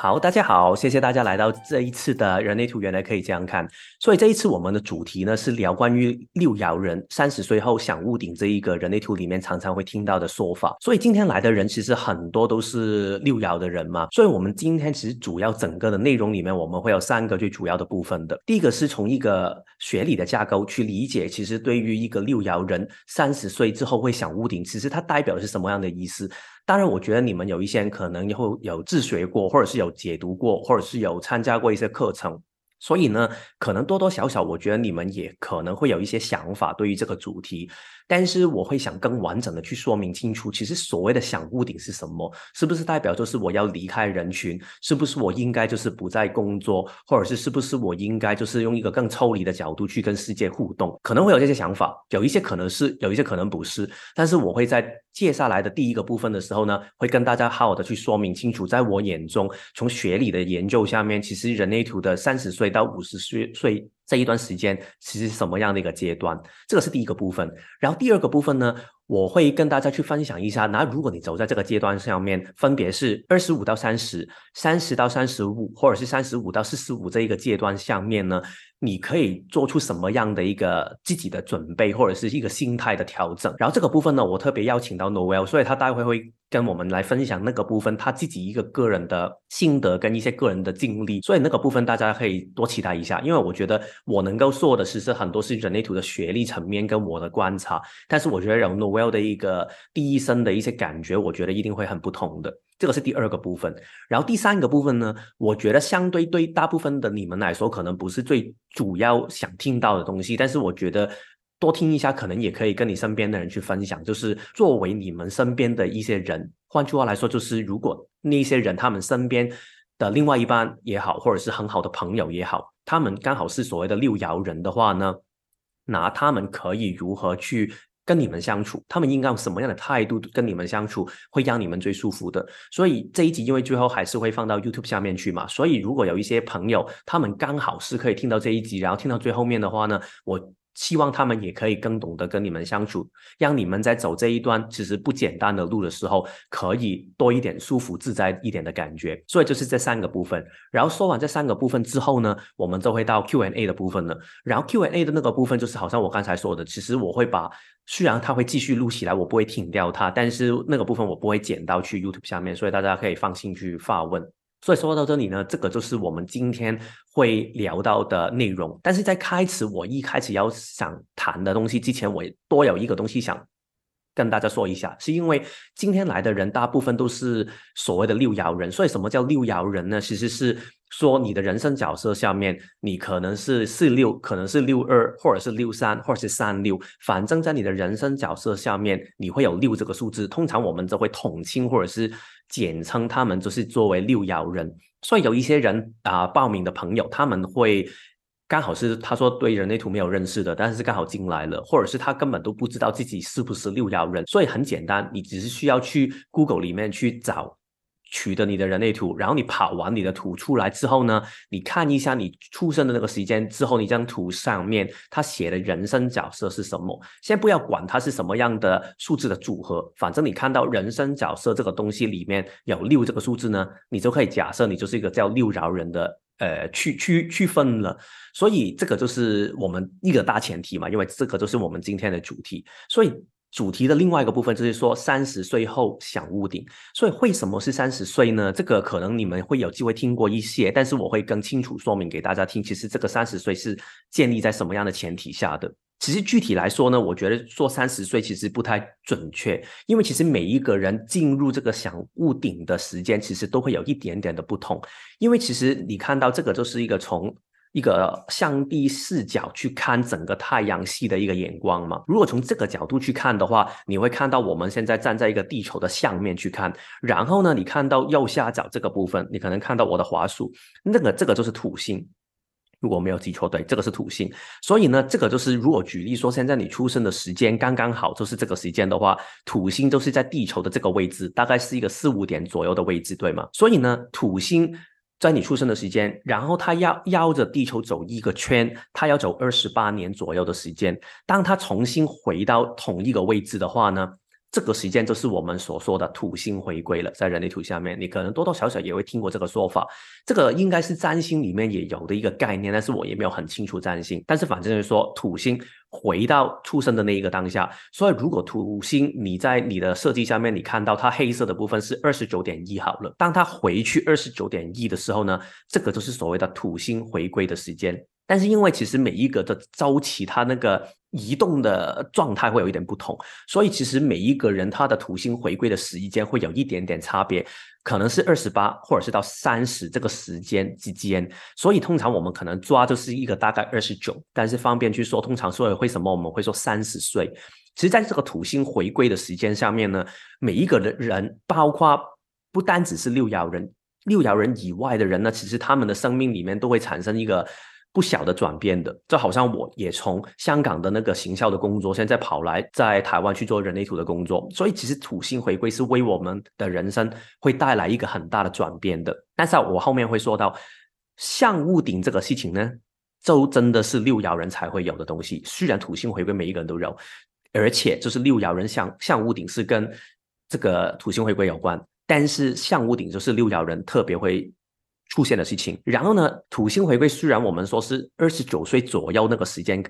好，大家好，谢谢大家来到这一次的人类图，原来可以这样看。所以这一次我们的主题呢是聊关于六爻人三十岁后想屋顶这一个人类图里面常常会听到的说法。所以今天来的人其实很多都是六爻的人嘛。所以我们今天其实主要整个的内容里面，我们会有三个最主要的部分的。第一个是从一个学理的架构去理解，其实对于一个六爻人三十岁之后会想屋顶，其实它代表的是什么样的意思？当然，我觉得你们有一些人可能以后有自学过，或者是有解读过，或者是有参加过一些课程，所以呢，可能多多少少，我觉得你们也可能会有一些想法对于这个主题。但是我会想更完整的去说明清楚，其实所谓的想屋顶是什么？是不是代表就是我要离开人群？是不是我应该就是不再工作？或者是是不是我应该就是用一个更抽离的角度去跟世界互动？可能会有这些想法，有一些可能是，有一些可能不是。但是我会在接下来的第一个部分的时候呢，会跟大家好好的去说明清楚，在我眼中，从学理的研究下面，其实人类图的三十岁到五十岁岁。这一段时间其实是什么样的一个阶段？这个是第一个部分。然后第二个部分呢，我会跟大家去分享一下。那如果你走在这个阶段上面，分别是二十五到三十、三十到三十五，或者是三十五到四十五这一个阶段下面呢？你可以做出什么样的一个自己的准备，或者是一个心态的调整。然后这个部分呢，我特别邀请到 Noel，所以他待会会跟我们来分享那个部分，他自己一个个人的心得跟一些个人的经历。所以那个部分大家可以多期待一下，因为我觉得我能够说的其实很多是人类图的学历层面跟我的观察，但是我觉得有 Noel 的一个第一身的一些感觉，我觉得一定会很不同的。这个是第二个部分，然后第三个部分呢，我觉得相对对大部分的你们来说，可能不是最主要想听到的东西，但是我觉得多听一下，可能也可以跟你身边的人去分享。就是作为你们身边的一些人，换句话来说，就是如果那些人他们身边的另外一半也好，或者是很好的朋友也好，他们刚好是所谓的六爻人的话呢，那他们可以如何去？跟你们相处，他们应该用什么样的态度跟你们相处，会让你们最舒服的？所以这一集因为最后还是会放到 YouTube 下面去嘛，所以如果有一些朋友，他们刚好是可以听到这一集，然后听到最后面的话呢，我。希望他们也可以更懂得跟你们相处，让你们在走这一段其实不简单的路的时候，可以多一点舒服自在一点的感觉。所以就是这三个部分。然后说完这三个部分之后呢，我们就会到 Q&A 的部分了。然后 Q&A 的那个部分就是好像我刚才说的，其实我会把虽然它会继续录起来，我不会停掉它，但是那个部分我不会剪到去 YouTube 下面，所以大家可以放心去发问。所以说到这里呢，这个就是我们今天会聊到的内容。但是在开始我一开始要想谈的东西之前，我多有一个东西想跟大家说一下，是因为今天来的人大部分都是所谓的六爻人。所以什么叫六爻人呢？其实是说你的人生角色下面，你可能是四六，可能是六二，或者是六三，或者是三六，反正在你的人生角色下面，你会有六这个数字。通常我们都会统称或者是。简称他们就是作为六爻人，所以有一些人啊报名的朋友，他们会刚好是他说对人类图没有认识的，但是刚好进来了，或者是他根本都不知道自己是不是六爻人，所以很简单，你只是需要去 Google 里面去找。取得你的人类图，然后你跑完你的图出来之后呢，你看一下你出生的那个时间之后，你这张图上面他写的人生角色是什么？先不要管它是什么样的数字的组合，反正你看到人生角色这个东西里面有六这个数字呢，你就可以假设你就是一个叫六饶人的呃区区区分了。所以这个就是我们一个大前提嘛，因为这个就是我们今天的主题，所以。主题的另外一个部分就是说，三十岁后想屋顶。所以为什么是三十岁呢？这个可能你们会有机会听过一些，但是我会更清楚说明给大家听。其实这个三十岁是建立在什么样的前提下的？其实具体来说呢，我觉得说三十岁其实不太准确，因为其实每一个人进入这个想屋顶的时间，其实都会有一点点的不同。因为其实你看到这个就是一个从。一个上帝视角去看整个太阳系的一个眼光嘛。如果从这个角度去看的话，你会看到我们现在站在一个地球的下面去看，然后呢，你看到右下角这个部分，你可能看到我的滑鼠，那个这个就是土星。如果没有记错，对，这个是土星。所以呢，这个就是如果举例说，现在你出生的时间刚刚好就是这个时间的话，土星就是在地球的这个位置，大概是一个四五点左右的位置，对吗？所以呢，土星。在你出生的时间，然后它要绕着地球走一个圈，它要走二十八年左右的时间。当它重新回到同一个位置的话呢，这个时间就是我们所说的土星回归了，在人类图下面，你可能多多少少也会听过这个说法。这个应该是占星里面也有的一个概念，但是我也没有很清楚占星。但是反正就是说，土星回到出生的那一个当下。所以如果土星你在你的设计下面，你看到它黑色的部分是二十九点一好了，当它回去二十九点一的时候呢，这个就是所谓的土星回归的时间。但是因为其实每一个的周期，它那个移动的状态会有一点不同，所以其实每一个人他的土星回归的时间会有一点点差别，可能是二十八或者是到三十这个时间之间。所以通常我们可能抓就是一个大概二十九，但是方便去说，通常说为什么我们会说三十岁？其实在这个土星回归的时间上面呢，每一个人人，包括不单只是六爻人，六爻人以外的人呢，其实他们的生命里面都会产生一个。不小的转变的，就好像我也从香港的那个行销的工作，现在跑来在台湾去做人类图的工作，所以其实土星回归是为我们的人生会带来一个很大的转变的。但是我后面会说到像屋顶这个事情呢，就真的是六爻人才会有的东西。虽然土星回归每一个人都有，而且就是六爻人像像屋顶是跟这个土星回归有关，但是像屋顶就是六爻人特别会。出现的事情，然后呢？土星回归虽然我们说是二十九岁左右那个时间，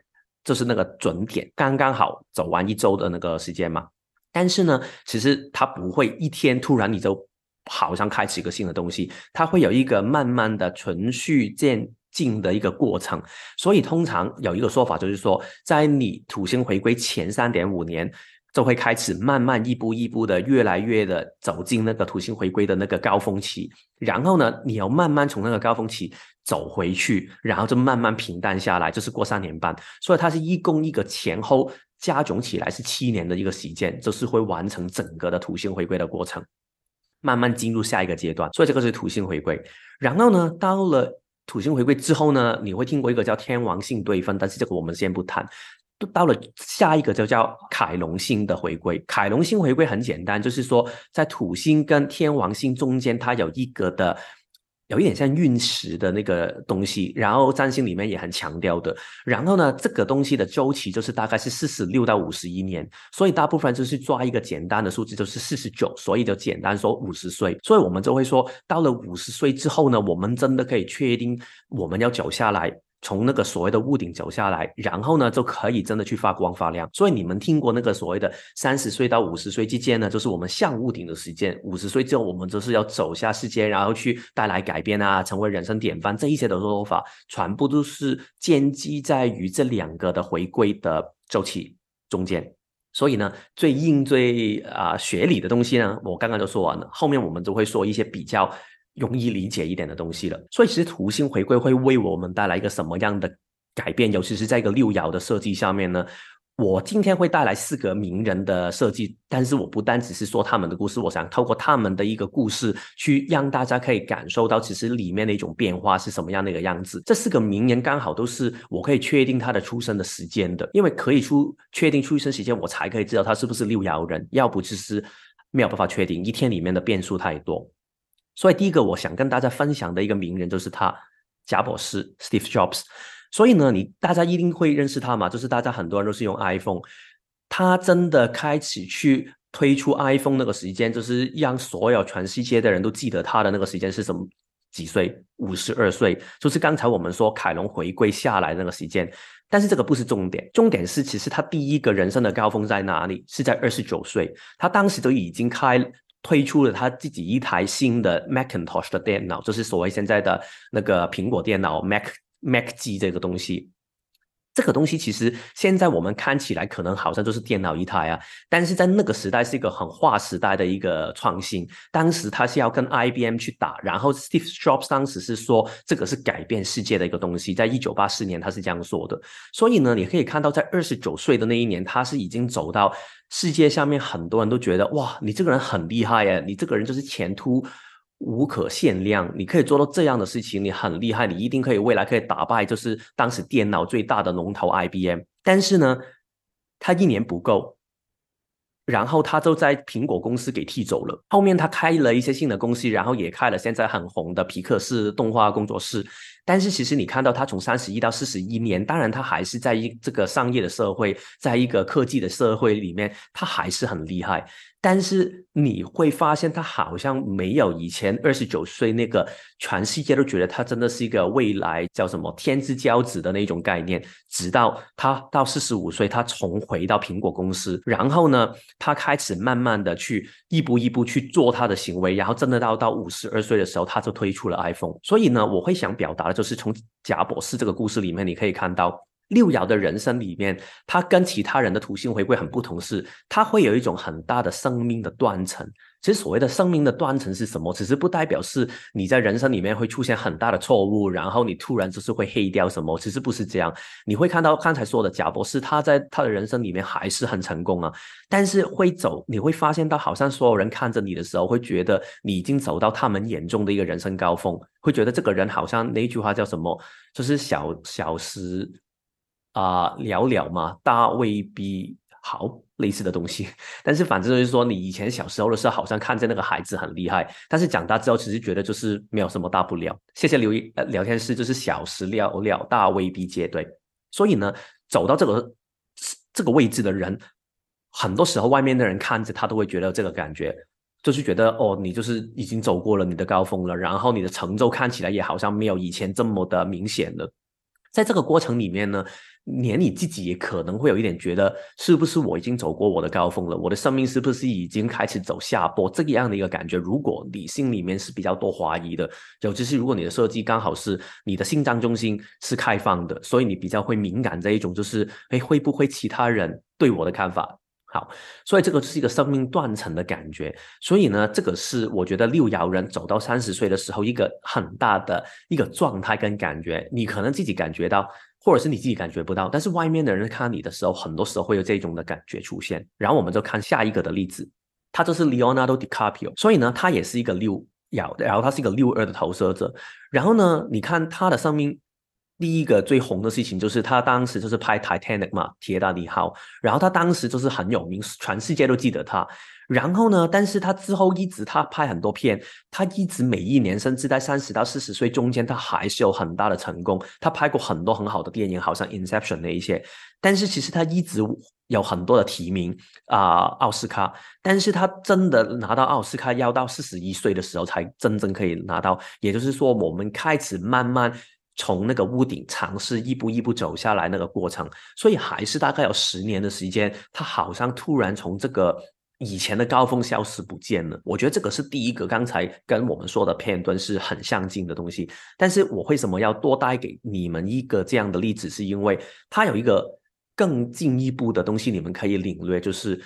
就是那个准点，刚刚好走完一周的那个时间嘛。但是呢，其实它不会一天突然你就好像开启一个新的东西，它会有一个慢慢的循序渐进的一个过程。所以通常有一个说法就是说，在你土星回归前三点五年。就会开始慢慢一步一步的越来越的走进那个土星回归的那个高峰期，然后呢，你要慢慢从那个高峰期走回去，然后就慢慢平淡下来，就是过三年半，所以它是一共一个前后加总起来是七年的一个时间，就是会完成整个的土星回归的过程，慢慢进入下一个阶段，所以这个是土星回归。然后呢，到了土星回归之后呢，你会听过一个叫天王星对分，但是这个我们先不谈。到了下一个就叫凯龙星的回归。凯龙星回归很简单，就是说在土星跟天王星中间，它有一个的，有一点像陨石的那个东西。然后占星里面也很强调的。然后呢，这个东西的周期就是大概是四十六到五十一年。所以大部分就是抓一个简单的数字，就是四十九。所以就简单说五十岁。所以我们就会说，到了五十岁之后呢，我们真的可以确定我们要走下来。从那个所谓的屋顶走下来，然后呢，就可以真的去发光发亮。所以你们听过那个所谓的三十岁到五十岁之间呢，就是我们向屋顶的时间。五十岁之后，我们就是要走下世界，然后去带来改变啊，成为人生典范。这一些的说法，全部都是建基在于这两个的回归的周期中间。所以呢，最硬最啊学理的东西呢，我刚刚就说完了。后面我们就会说一些比较。容易理解一点的东西了，所以其实图形回归会为我们带来一个什么样的改变？尤其是在一个六爻的设计下面呢？我今天会带来四个名人的设计，但是我不单只是说他们的故事，我想透过他们的一个故事，去让大家可以感受到其实里面的一种变化是什么样的一个样子。这四个名人刚好都是我可以确定他的出生的时间的，因为可以出确定出生时间，我才可以知道他是不是六爻人，要不就是没有办法确定，一天里面的变数太多。所以第一个我想跟大家分享的一个名人就是他，贾博士 Steve Jobs。所以呢，你大家一定会认识他嘛？就是大家很多人都是用 iPhone，他真的开始去推出 iPhone 那个时间，就是让所有全世界的人都记得他的那个时间是什么几岁？五十二岁，就是刚才我们说凯龙回归下来那个时间。但是这个不是重点，重点是其实他第一个人生的高峰在哪里？是在二十九岁，他当时都已经开。推出了他自己一台新的 Macintosh 的电脑，就是所谓现在的那个苹果电脑 Mac Mac 机这个东西。这个东西其实现在我们看起来可能好像就是电脑一台啊，但是在那个时代是一个很划时代的一个创新。当时他是要跟 IBM 去打，然后 Steve Jobs 当时是说这个是改变世界的一个东西，在一九八四年他是这样说的。所以呢，你可以看到在二十九岁的那一年，他是已经走到世界下面，很多人都觉得哇，你这个人很厉害耶，你这个人就是前途。无可限量，你可以做到这样的事情，你很厉害，你一定可以未来可以打败就是当时电脑最大的龙头 IBM。但是呢，他一年不够，然后他就在苹果公司给踢走了。后面他开了一些新的公司，然后也开了现在很红的皮克斯动画工作室。但是其实你看到他从三十一到四十一年，当然他还是在一这个商业的社会，在一个科技的社会里面，他还是很厉害。但是你会发现，他好像没有以前二十九岁那个全世界都觉得他真的是一个未来叫什么天之骄子的那种概念。直到他到四十五岁，他重回到苹果公司，然后呢，他开始慢慢的去一步一步去做他的行为，然后真的到到五十二岁的时候，他就推出了 iPhone。所以呢，我会想表达的就是从贾博士这个故事里面，你可以看到。六爻的人生里面，他跟其他人的土星回归很不同，是他会有一种很大的生命的断层。其实所谓的生命的断层是什么？只是不代表是你在人生里面会出现很大的错误，然后你突然就是会黑掉什么。其实不是这样。你会看到刚才说的贾博士，他在他的人生里面还是很成功啊，但是会走，你会发现到好像所有人看着你的时候，会觉得你已经走到他们眼中的一个人生高峰，会觉得这个人好像那句话叫什么？就是小小时。啊，聊聊嘛，大未必好类似的东西，但是反正就是说，你以前小时候的时候，好像看见那个孩子很厉害，但是长大之后，其实觉得就是没有什么大不了。谢谢留言，呃，聊天室就是小时聊聊，大未必接对。所以呢，走到这个这个位置的人，很多时候外面的人看着他都会觉得这个感觉，就是觉得哦，你就是已经走过了你的高峰了，然后你的成就看起来也好像没有以前这么的明显了。在这个过程里面呢。连你自己也可能会有一点觉得，是不是我已经走过我的高峰了？我的生命是不是已经开始走下坡？这个样的一个感觉，如果你心里面是比较多怀疑的，尤其是如果你的设计刚好是你的心脏中心是开放的，所以你比较会敏感这一种，就是哎，会不会其他人对我的看法？好，所以这个是一个生命断层的感觉。所以呢，这个是我觉得六爻人走到三十岁的时候一个很大的一个状态跟感觉，你可能自己感觉到。或者是你自己感觉不到，但是外面的人看你的时候，很多时候会有这种的感觉出现。然后我们就看下一个的例子，他就是 Leonardo DiCaprio，所以呢，他也是一个六爻，然后他是一个六二的投射者。然后呢，你看他的生命第一个最红的事情就是他当时就是拍 Titanic 嘛，铁达尼号，然后他当时就是很有名，全世界都记得他。然后呢？但是他之后一直他拍很多片，他一直每一年，甚至在三十到四十岁中间，他还是有很大的成功。他拍过很多很好的电影，好像《Inception》那一些。但是其实他一直有很多的提名啊，奥斯卡。但是他真的拿到奥斯卡，要到四十一岁的时候才真正可以拿到。也就是说，我们开始慢慢从那个屋顶尝试一步一步走下来那个过程，所以还是大概有十年的时间，他好像突然从这个。以前的高峰消失不见了，我觉得这个是第一个，刚才跟我们说的片段是很相近的东西。但是我为什么要多带给你们一个这样的例子？是因为它有一个更进一步的东西，你们可以领略，就是。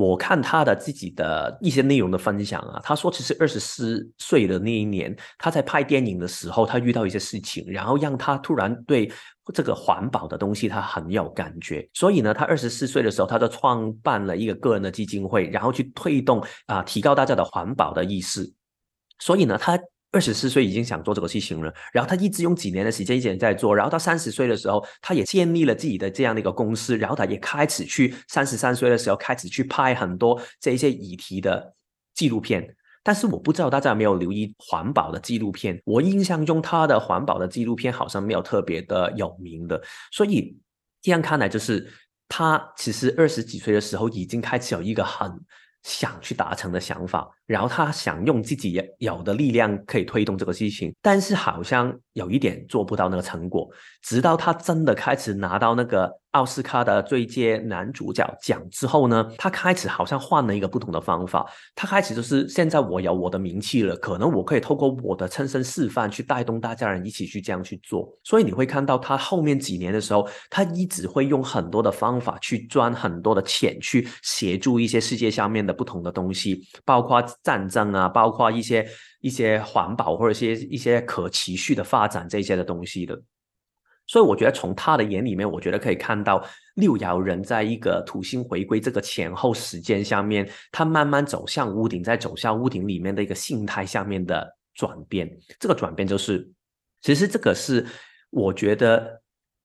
我看他的自己的一些内容的分享啊，他说其实二十四岁的那一年，他在拍电影的时候，他遇到一些事情，然后让他突然对这个环保的东西他很有感觉，所以呢，他二十四岁的时候，他就创办了一个个人的基金会，然后去推动啊，提高大家的环保的意识，所以呢，他。二十四岁已经想做这个事情了，然后他一直用几年的时间一直在做，然后到三十岁的时候，他也建立了自己的这样的一个公司，然后他也开始去三十三岁的时候开始去拍很多这一些议题的纪录片。但是我不知道大家有没有留意环保的纪录片，我印象中他的环保的纪录片好像没有特别的有名的，所以这样看来就是他其实二十几岁的时候已经开始有一个很想去达成的想法。然后他想用自己有的力量可以推动这个事情，但是好像有一点做不到那个成果。直到他真的开始拿到那个奥斯卡的最佳男主角奖之后呢，他开始好像换了一个不同的方法。他开始就是现在我有我的名气了，可能我可以透过我的亲身示范去带动大家人一起去这样去做。所以你会看到他后面几年的时候，他一直会用很多的方法去赚很多的钱，去协助一些世界下面的不同的东西，包括。战争啊，包括一些一些环保或者一些一些可持续的发展这些的东西的，所以我觉得从他的眼里面，我觉得可以看到六爻人在一个土星回归这个前后时间下面，他慢慢走向屋顶，在走向屋顶里面的一个心态下面的转变。这个转变就是，其实这个是我觉得。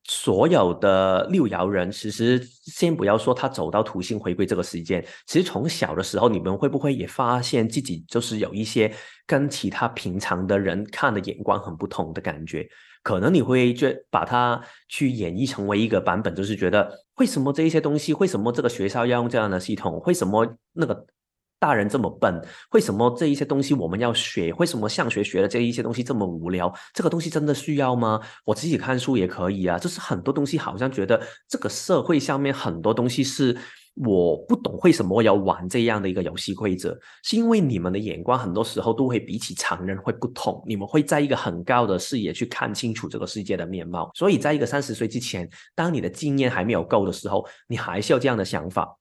所有的六爻人，其实先不要说他走到土星回归这个时间，其实从小的时候，你们会不会也发现自己就是有一些跟其他平常的人看的眼光很不同的感觉？可能你会觉把它去演绎成为一个版本，就是觉得为什么这一些东西，为什么这个学校要用这样的系统，为什么那个大人这么笨，为什么这一些东西我们要学，为什么上学学的这一些东西这么无聊，这个东西真的需要吗？我自己看书也可以啊，就是很多东西好像觉得这个社会上面很多东西是。我不懂为什么要玩这样的一个游戏规则，是因为你们的眼光很多时候都会比起常人会不同，你们会在一个很高的视野去看清楚这个世界的面貌。所以，在一个三十岁之前，当你的经验还没有够的时候，你还是有这样的想法。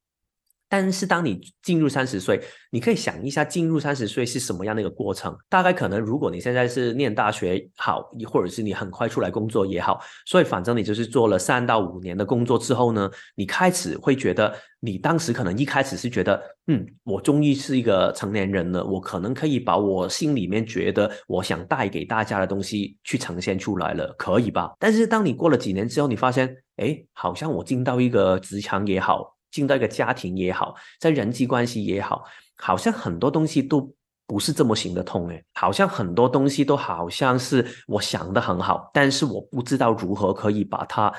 但是当你进入三十岁，你可以想一下进入三十岁是什么样的一个过程。大概可能，如果你现在是念大学好，或者是你很快出来工作也好，所以反正你就是做了三到五年的工作之后呢，你开始会觉得，你当时可能一开始是觉得，嗯，我终于是一个成年人了，我可能可以把我心里面觉得我想带给大家的东西去呈现出来了，可以吧？但是当你过了几年之后，你发现，哎，好像我进到一个职场也好。进到一个家庭也好，在人际关系也好，好像很多东西都不是这么行得通诶，好像很多东西都好像是我想的很好，但是我不知道如何可以把它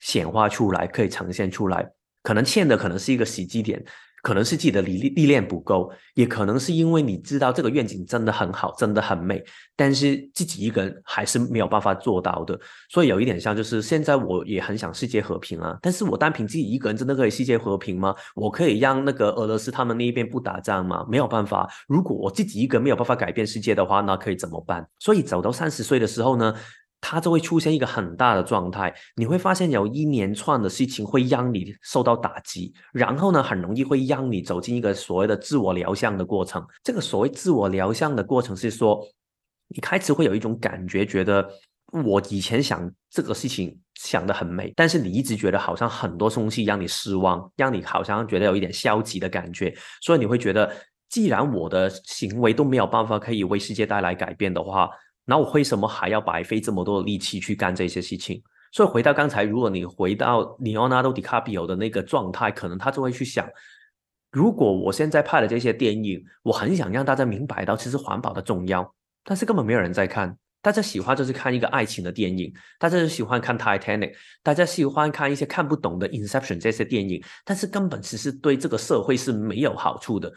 显化出来，可以呈现出来，可能欠的可能是一个时机点。可能是自己的历历练不够，也可能是因为你知道这个愿景真的很好，真的很美，但是自己一个人还是没有办法做到的。所以有一点像，就是现在我也很想世界和平啊，但是我单凭自己一个人真的可以世界和平吗？我可以让那个俄罗斯他们那一边不打仗吗？没有办法。如果我自己一个人没有办法改变世界的话，那可以怎么办？所以走到三十岁的时候呢？它就会出现一个很大的状态，你会发现有一连串的事情会让你受到打击，然后呢，很容易会让你走进一个所谓的自我疗伤的过程。这个所谓自我疗伤的过程是说，你开始会有一种感觉，觉得我以前想这个事情想的很美，但是你一直觉得好像很多东西让你失望，让你好像觉得有一点消极的感觉，所以你会觉得，既然我的行为都没有办法可以为世界带来改变的话。那我为什么还要白费这么多的力气去干这些事情？所以回到刚才，如果你回到里奥纳多·迪卡比欧的那个状态，可能他就会去想：如果我现在拍的这些电影，我很想让大家明白到其实环保的重要，但是根本没有人在看。大家喜欢就是看一个爱情的电影，大家就喜欢看《Titanic》，大家喜欢看一些看不懂的《Inception》这些电影，但是根本其实对这个社会是没有好处的。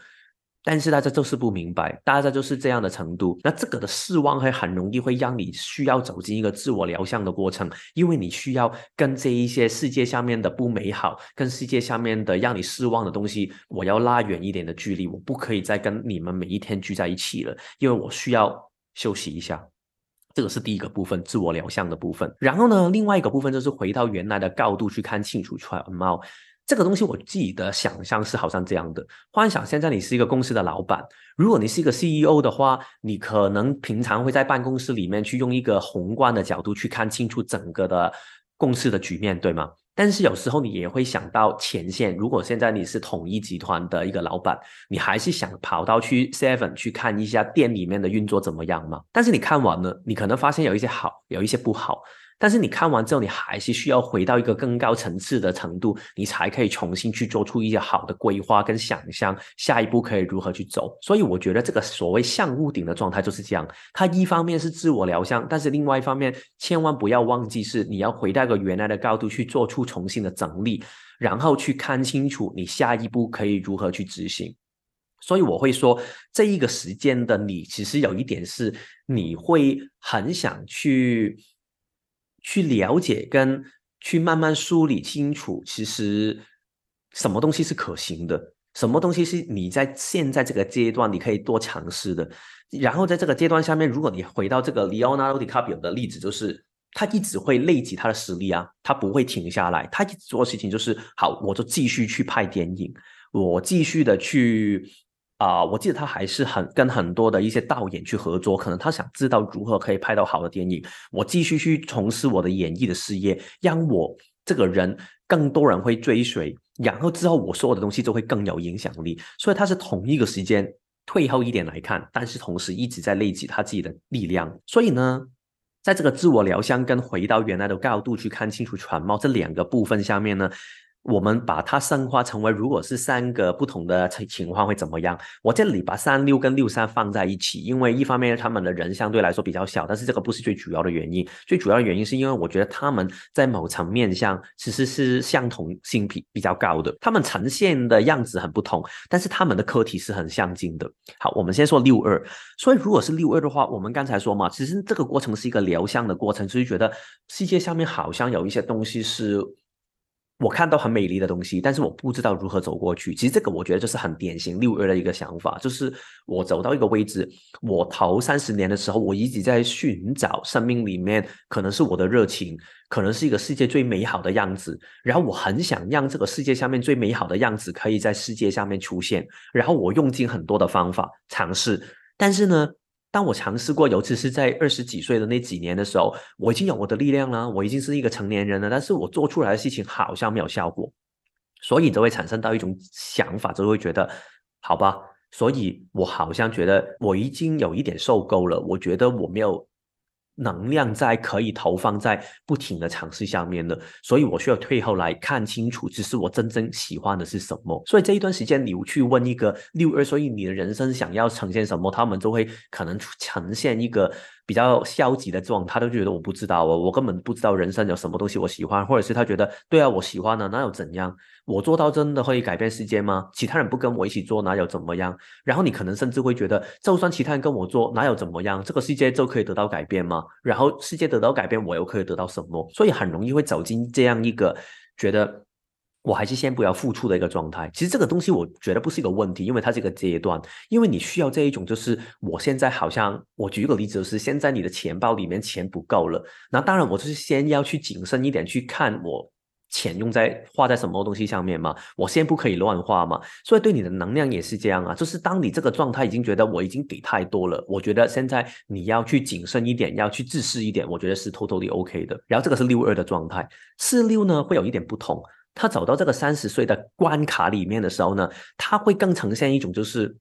但是大家就是不明白，大家就是这样的程度。那这个的失望会很容易会让你需要走进一个自我疗伤的过程，因为你需要跟这一些世界下面的不美好，跟世界下面的让你失望的东西，我要拉远一点的距离，我不可以再跟你们每一天聚在一起了，因为我需要休息一下。这个是第一个部分，自我疗伤的部分。然后呢，另外一个部分就是回到原来的高度去看清楚全貌。这个东西我自己的想象是好像这样的：幻想现在你是一个公司的老板，如果你是一个 CEO 的话，你可能平常会在办公室里面去用一个宏观的角度去看清楚整个的公司的局面，对吗？但是有时候你也会想到前线，如果现在你是统一集团的一个老板，你还是想跑到去 Seven 去看一下店里面的运作怎么样吗？但是你看完了，你可能发现有一些好，有一些不好。但是你看完之后，你还是需要回到一个更高层次的程度，你才可以重新去做出一些好的规划跟想象，下一步可以如何去走。所以我觉得这个所谓像屋顶的状态就是这样，它一方面是自我疗伤，但是另外一方面千万不要忘记是你要回到一个原来的高度去做出重新的整理，然后去看清楚你下一步可以如何去执行。所以我会说，这一个时间的你，其实有一点是你会很想去。去了解跟去慢慢梳理清楚，其实什么东西是可行的，什么东西是你在现在这个阶段你可以多尝试的。然后在这个阶段下面，如果你回到这个 Leonardo DiCaprio 的例子，就是他一直会累积他的实力啊，他不会停下来，他一直做事情就是好，我就继续去拍电影，我继续的去。啊，我记得他还是很跟很多的一些导演去合作，可能他想知道如何可以拍到好的电影。我继续去从事我的演艺的事业，让我这个人更多人会追随，然后之后我说的东西就会更有影响力。所以他是同一个时间退后一点来看，但是同时一直在累积他自己的力量。所以呢，在这个自我疗伤跟回到原来的高度去看清楚全貌这两个部分下面呢。我们把它深化成为，如果是三个不同的情况会怎么样？我这里把三六跟六三放在一起，因为一方面他们的人相对来说比较小，但是这个不是最主要的原因。最主要的原因是因为我觉得他们在某层面上其实是相同性比比较高的，他们呈现的样子很不同，但是他们的课题是很相近的。好，我们先说六二。所以如果是六二的话，我们刚才说嘛，其实这个过程是一个疗伤的过程，所以觉得世界上面好像有一些东西是。我看到很美丽的东西，但是我不知道如何走过去。其实这个我觉得就是很典型六月的一个想法，就是我走到一个位置，我头三十年的时候，我一直在寻找生命里面可能是我的热情，可能是一个世界最美好的样子。然后我很想让这个世界下面最美好的样子可以在世界下面出现。然后我用尽很多的方法尝试，但是呢。当我尝试过，尤其是在二十几岁的那几年的时候，我已经有我的力量了，我已经是一个成年人了，但是我做出来的事情好像没有效果，所以就会产生到一种想法，就会觉得，好吧，所以我好像觉得我已经有一点受够了，我觉得我没有。能量在可以投放在不停的尝试下面的，所以我需要退后来看清楚，只是我真正喜欢的是什么。所以这一段时间，你去问一个六二，所以你的人生想要呈现什么，他们就会可能呈现一个。比较消极的状，他都觉得我不知道哦，我根本不知道人生有什么东西我喜欢，或者是他觉得对啊，我喜欢呢，那又怎样？我做到真的会改变世界吗？其他人不跟我一起做，哪有怎么样？然后你可能甚至会觉得，就算其他人跟我做，哪有怎么样？这个世界就可以得到改变吗？然后世界得到改变，我又可以得到什么？所以很容易会走进这样一个觉得。我还是先不要付出的一个状态。其实这个东西我觉得不是一个问题，因为它是一个阶段。因为你需要这一种，就是我现在好像，我举一个例子，就是现在你的钱包里面钱不够了。那当然，我就是先要去谨慎一点，去看我钱用在花在什么东西上面嘛。我先不可以乱花嘛。所以对你的能量也是这样啊。就是当你这个状态已经觉得我已经给太多了，我觉得现在你要去谨慎一点，要去自私一点，我觉得是 totally OK 的。然后这个是六二的状态，四六呢会有一点不同。他走到这个三十岁的关卡里面的时候呢，他会更呈现一种，就是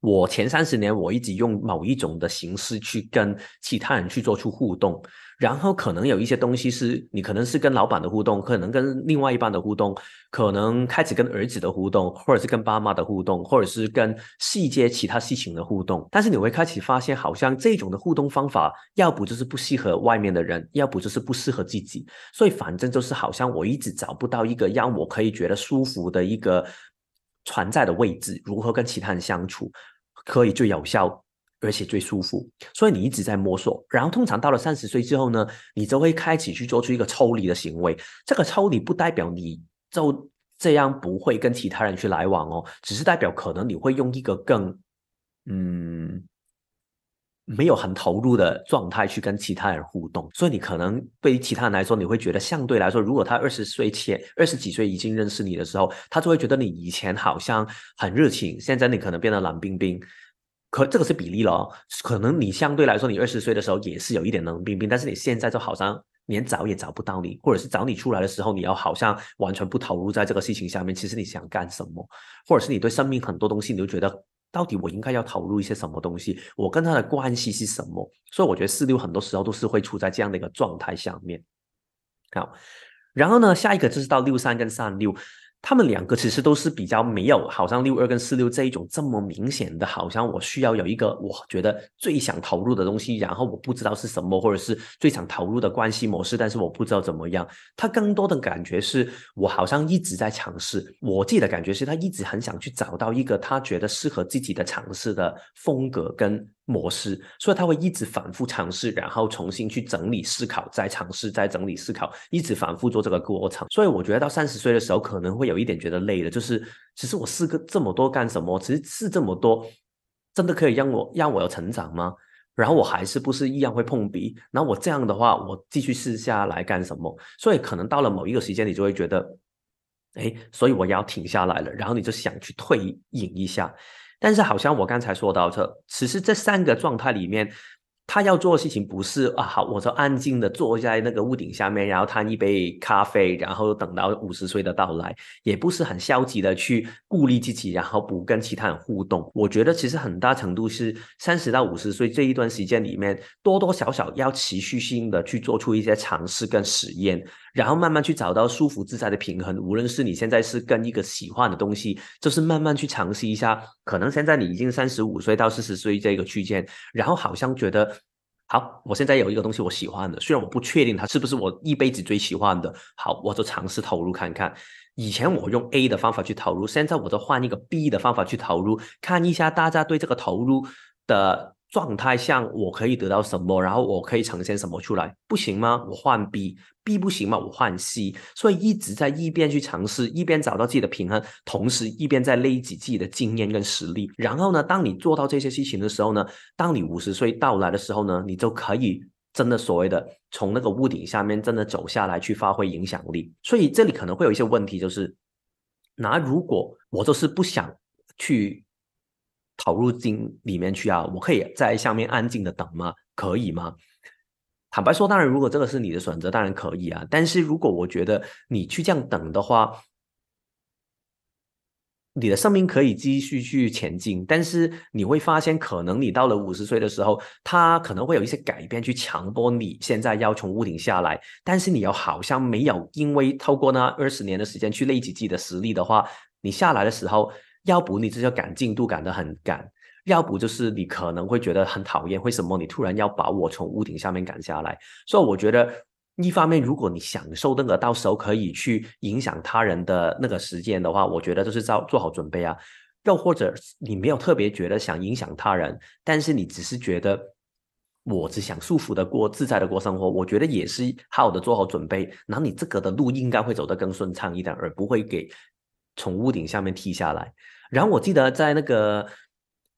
我前三十年我一直用某一种的形式去跟其他人去做出互动。然后可能有一些东西是你可能是跟老板的互动，可能跟另外一半的互动，可能开始跟儿子的互动，或者是跟爸妈的互动，或者是跟细节其他事情的互动。但是你会开始发现，好像这种的互动方法，要不就是不适合外面的人，要不就是不适合自己。所以反正就是好像我一直找不到一个让我可以觉得舒服的一个存在的位置，如何跟其他人相处可以最有效。而且最舒服，所以你一直在摸索。然后通常到了三十岁之后呢，你就会开始去做出一个抽离的行为。这个抽离不代表你就这样不会跟其他人去来往哦，只是代表可能你会用一个更嗯没有很投入的状态去跟其他人互动。所以你可能对于其他人来说，你会觉得相对来说，如果他二十岁前二十几岁已经认识你的时候，他就会觉得你以前好像很热情，现在你可能变得冷冰冰。可这个是比例了，可能你相对来说，你二十岁的时候也是有一点冷冰冰，但是你现在就好像连找也找不到你，或者是找你出来的时候，你要好像完全不投入在这个事情下面。其实你想干什么，或者是你对生命很多东西，你就觉得到底我应该要投入一些什么东西，我跟他的关系是什么？所以我觉得四六很多时候都是会处在这样的一个状态下面。好，然后呢，下一个就是到六三跟三六。他们两个其实都是比较没有，好像六二跟四六这一种这么明显的，好像我需要有一个我觉得最想投入的东西，然后我不知道是什么，或者是最想投入的关系模式，但是我不知道怎么样。他更多的感觉是我好像一直在尝试，我自己的感觉是他一直很想去找到一个他觉得适合自己的尝试的风格跟。模式，所以他会一直反复尝试，然后重新去整理思考，再尝试，再整理思考，一直反复做这个过程。所以我觉得到三十岁的时候，可能会有一点觉得累的，就是其实我试个这么多干什么？其实试这么多，真的可以让我让我有成长吗？然后我还是不是一样会碰壁？那我这样的话，我继续试下来干什么？所以可能到了某一个时间，你就会觉得，哎，所以我要停下来了。然后你就想去退隐一下。但是好像我刚才说到这，其实这三个状态里面，他要做的事情不是啊，好，我就安静的坐在那个屋顶下面，然后摊一杯咖啡，然后等到五十岁的到来，也不是很消极的去顾虑自己，然后不跟其他人互动。我觉得其实很大程度是三十到五十岁这一段时间里面，多多少少要持续性的去做出一些尝试跟实验。然后慢慢去找到舒服自在的平衡。无论是你现在是跟一个喜欢的东西，就是慢慢去尝试一下。可能现在你已经三十五岁到四十岁这个区间，然后好像觉得。好，我现在有一个东西我喜欢的，虽然我不确定它是不是我一辈子最喜欢的。好，我就尝试投入看看。以前我用 A 的方法去投入，现在我就换一个 B 的方法去投入，看一下大家对这个投入的。状态像我可以得到什么，然后我可以呈现什么出来，不行吗？我换 B，B 不行吗？我换 C。所以一直在一边去尝试，一边找到自己的平衡，同时一边在累积自己的经验跟实力。然后呢，当你做到这些事情的时候呢，当你五十岁到来的时候呢，你就可以真的所谓的从那个屋顶下面真的走下来去发挥影响力。所以这里可能会有一些问题，就是那如果我就是不想去。投入进里面去啊！我可以在下面安静的等吗？可以吗？坦白说，当然，如果这个是你的选择，当然可以啊。但是如果我觉得你去这样等的话，你的生命可以继续去前进，但是你会发现，可能你到了五十岁的时候，他可能会有一些改变，去强迫你现在要从屋顶下来。但是你又好像没有，因为透过那二十年的时间去累积自己的实力的话，你下来的时候。要不你这就赶进度赶得很赶，要不就是你可能会觉得很讨厌，为什么你突然要把我从屋顶下面赶下来？所以我觉得，一方面如果你享受那个到时候可以去影响他人的那个时间的话，我觉得就是做做好准备啊。又或者你没有特别觉得想影响他人，但是你只是觉得我只想舒服的过自在的过生活，我觉得也是好的做好准备。然后你这个的路应该会走得更顺畅一点，而不会给从屋顶下面踢下来。然后我记得在那个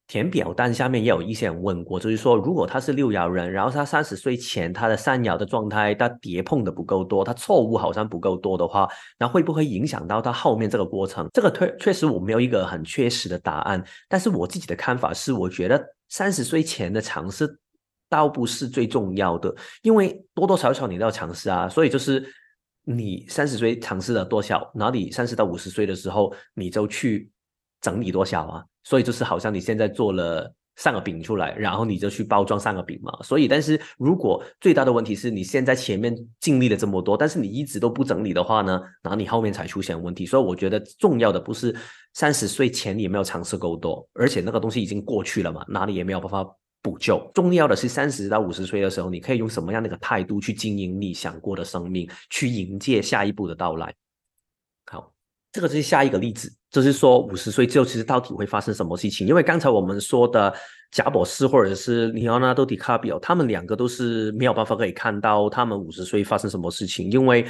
填表单下面也有一些人问过，就是说如果他是六爻人，然后他三十岁前他的三爻的状态他叠碰的不够多，他错误好像不够多的话，那会不会影响到他后面这个过程？这个确确实我没有一个很确实的答案，但是我自己的看法是，我觉得三十岁前的尝试倒不是最重要的，因为多多少少你都要尝试啊，所以就是你三十岁尝试了多少，然后你三十到五十岁的时候你就去。整理多少啊？所以就是好像你现在做了三个饼出来，然后你就去包装三个饼嘛。所以，但是如果最大的问题是你现在前面经历了这么多，但是你一直都不整理的话呢，然后你后面才出现问题。所以我觉得重要的不是三十岁前你有没有尝试够多，而且那个东西已经过去了嘛，哪里也没有办法补救。重要的是三十到五十岁的时候，你可以用什么样的一个态度去经营你想过的生命，去迎接下一步的到来。好。这个是下一个例子，就是说五十岁之后，其实到底会发生什么事情？因为刚才我们说的贾博士或者是里奥纳多·迪卡比奥，他们两个都是没有办法可以看到他们五十岁发生什么事情，因为。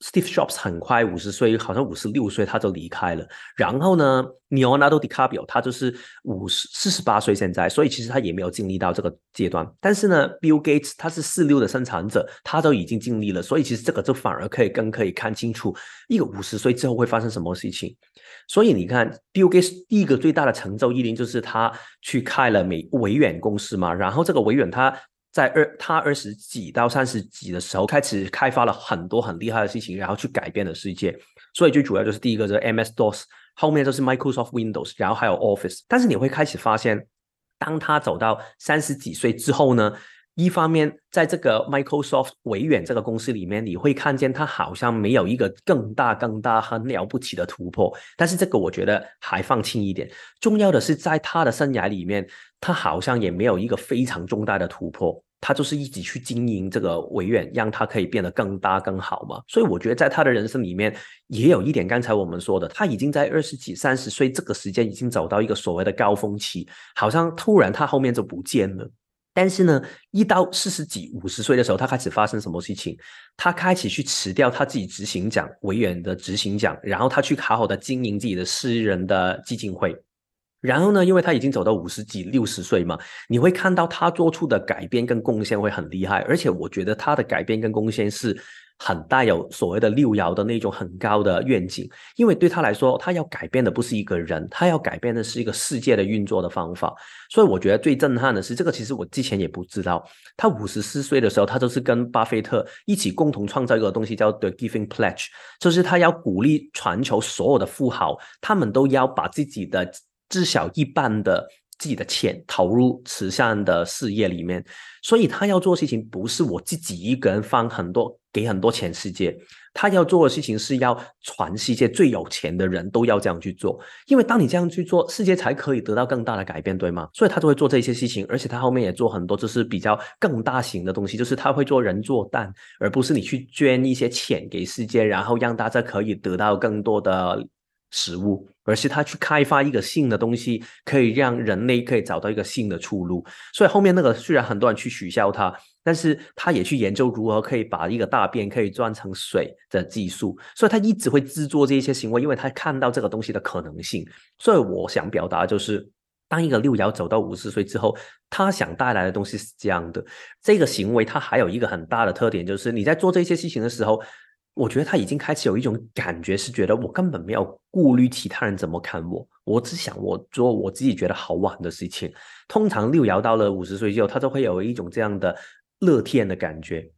Steve Jobs 很快五十岁，好像五十六岁他就离开了。然后呢，Leonardo DiCaprio 他就是五十四十八岁现在，所以其实他也没有经历到这个阶段。但是呢，Bill Gates 他是四六的生产者，他都已经经历了，所以其实这个就反而可以更可以看清楚一个五十岁之后会发生什么事情。所以你看，Bill Gates 第一个最大的成就，一定就是他去开了美微软公司嘛。然后这个微软他。在二他二十几到三十几的时候，开始开发了很多很厉害的事情，然后去改变了世界。所以最主要就是第一个是 MS DOS，后面就是 Microsoft Windows，然后还有 Office。但是你会开始发现，当他走到三十几岁之后呢，一方面在这个 Microsoft 微软这个公司里面，你会看见他好像没有一个更大更大很了不起的突破。但是这个我觉得还放轻一点。重要的是在他的生涯里面，他好像也没有一个非常重大的突破。他就是一直去经营这个维远，让他可以变得更大更好嘛。所以我觉得在他的人生里面，也有一点刚才我们说的，他已经在二十几、三十岁这个时间已经走到一个所谓的高峰期，好像突然他后面就不见了。但是呢，一到四十几、五十岁的时候，他开始发生什么事情？他开始去辞掉他自己执行长维远的执行长，然后他去好好的经营自己的私人的基金会。然后呢，因为他已经走到五十几、六十岁嘛，你会看到他做出的改变跟贡献会很厉害，而且我觉得他的改变跟贡献是很带有所谓的六爻的那种很高的愿景，因为对他来说，他要改变的不是一个人，他要改变的是一个世界的运作的方法。所以我觉得最震撼的是，这个其实我之前也不知道，他五十四岁的时候，他就是跟巴菲特一起共同创造一个东西，叫 The Giving Pledge，就是他要鼓励全球所有的富豪，他们都要把自己的。至少一半的自己的钱投入慈善的事业里面，所以他要做事情不是我自己一个人放很多给很多钱世界。他要做的事情是要全世界最有钱的人都要这样去做，因为当你这样去做，世界才可以得到更大的改变，对吗？所以他就会做这些事情，而且他后面也做很多就是比较更大型的东西，就是他会做人做蛋，而不是你去捐一些钱给世界，然后让大家可以得到更多的食物，而是他去开发一个新的东西，可以让人类可以找到一个新的出路。所以后面那个虽然很多人去取消它。但是他也去研究如何可以把一个大便可以转成水的技术，所以他一直会制作这些行为，因为他看到这个东西的可能性。所以我想表达就是，当一个六爻走到五十岁之后，他想带来的东西是这样的。这个行为它还有一个很大的特点，就是你在做这些事情的时候，我觉得他已经开始有一种感觉，是觉得我根本没有顾虑其他人怎么看我，我只想我做我自己觉得好玩的事情。通常六爻到了五十岁之后，他都会有一种这样的。乐天的感觉，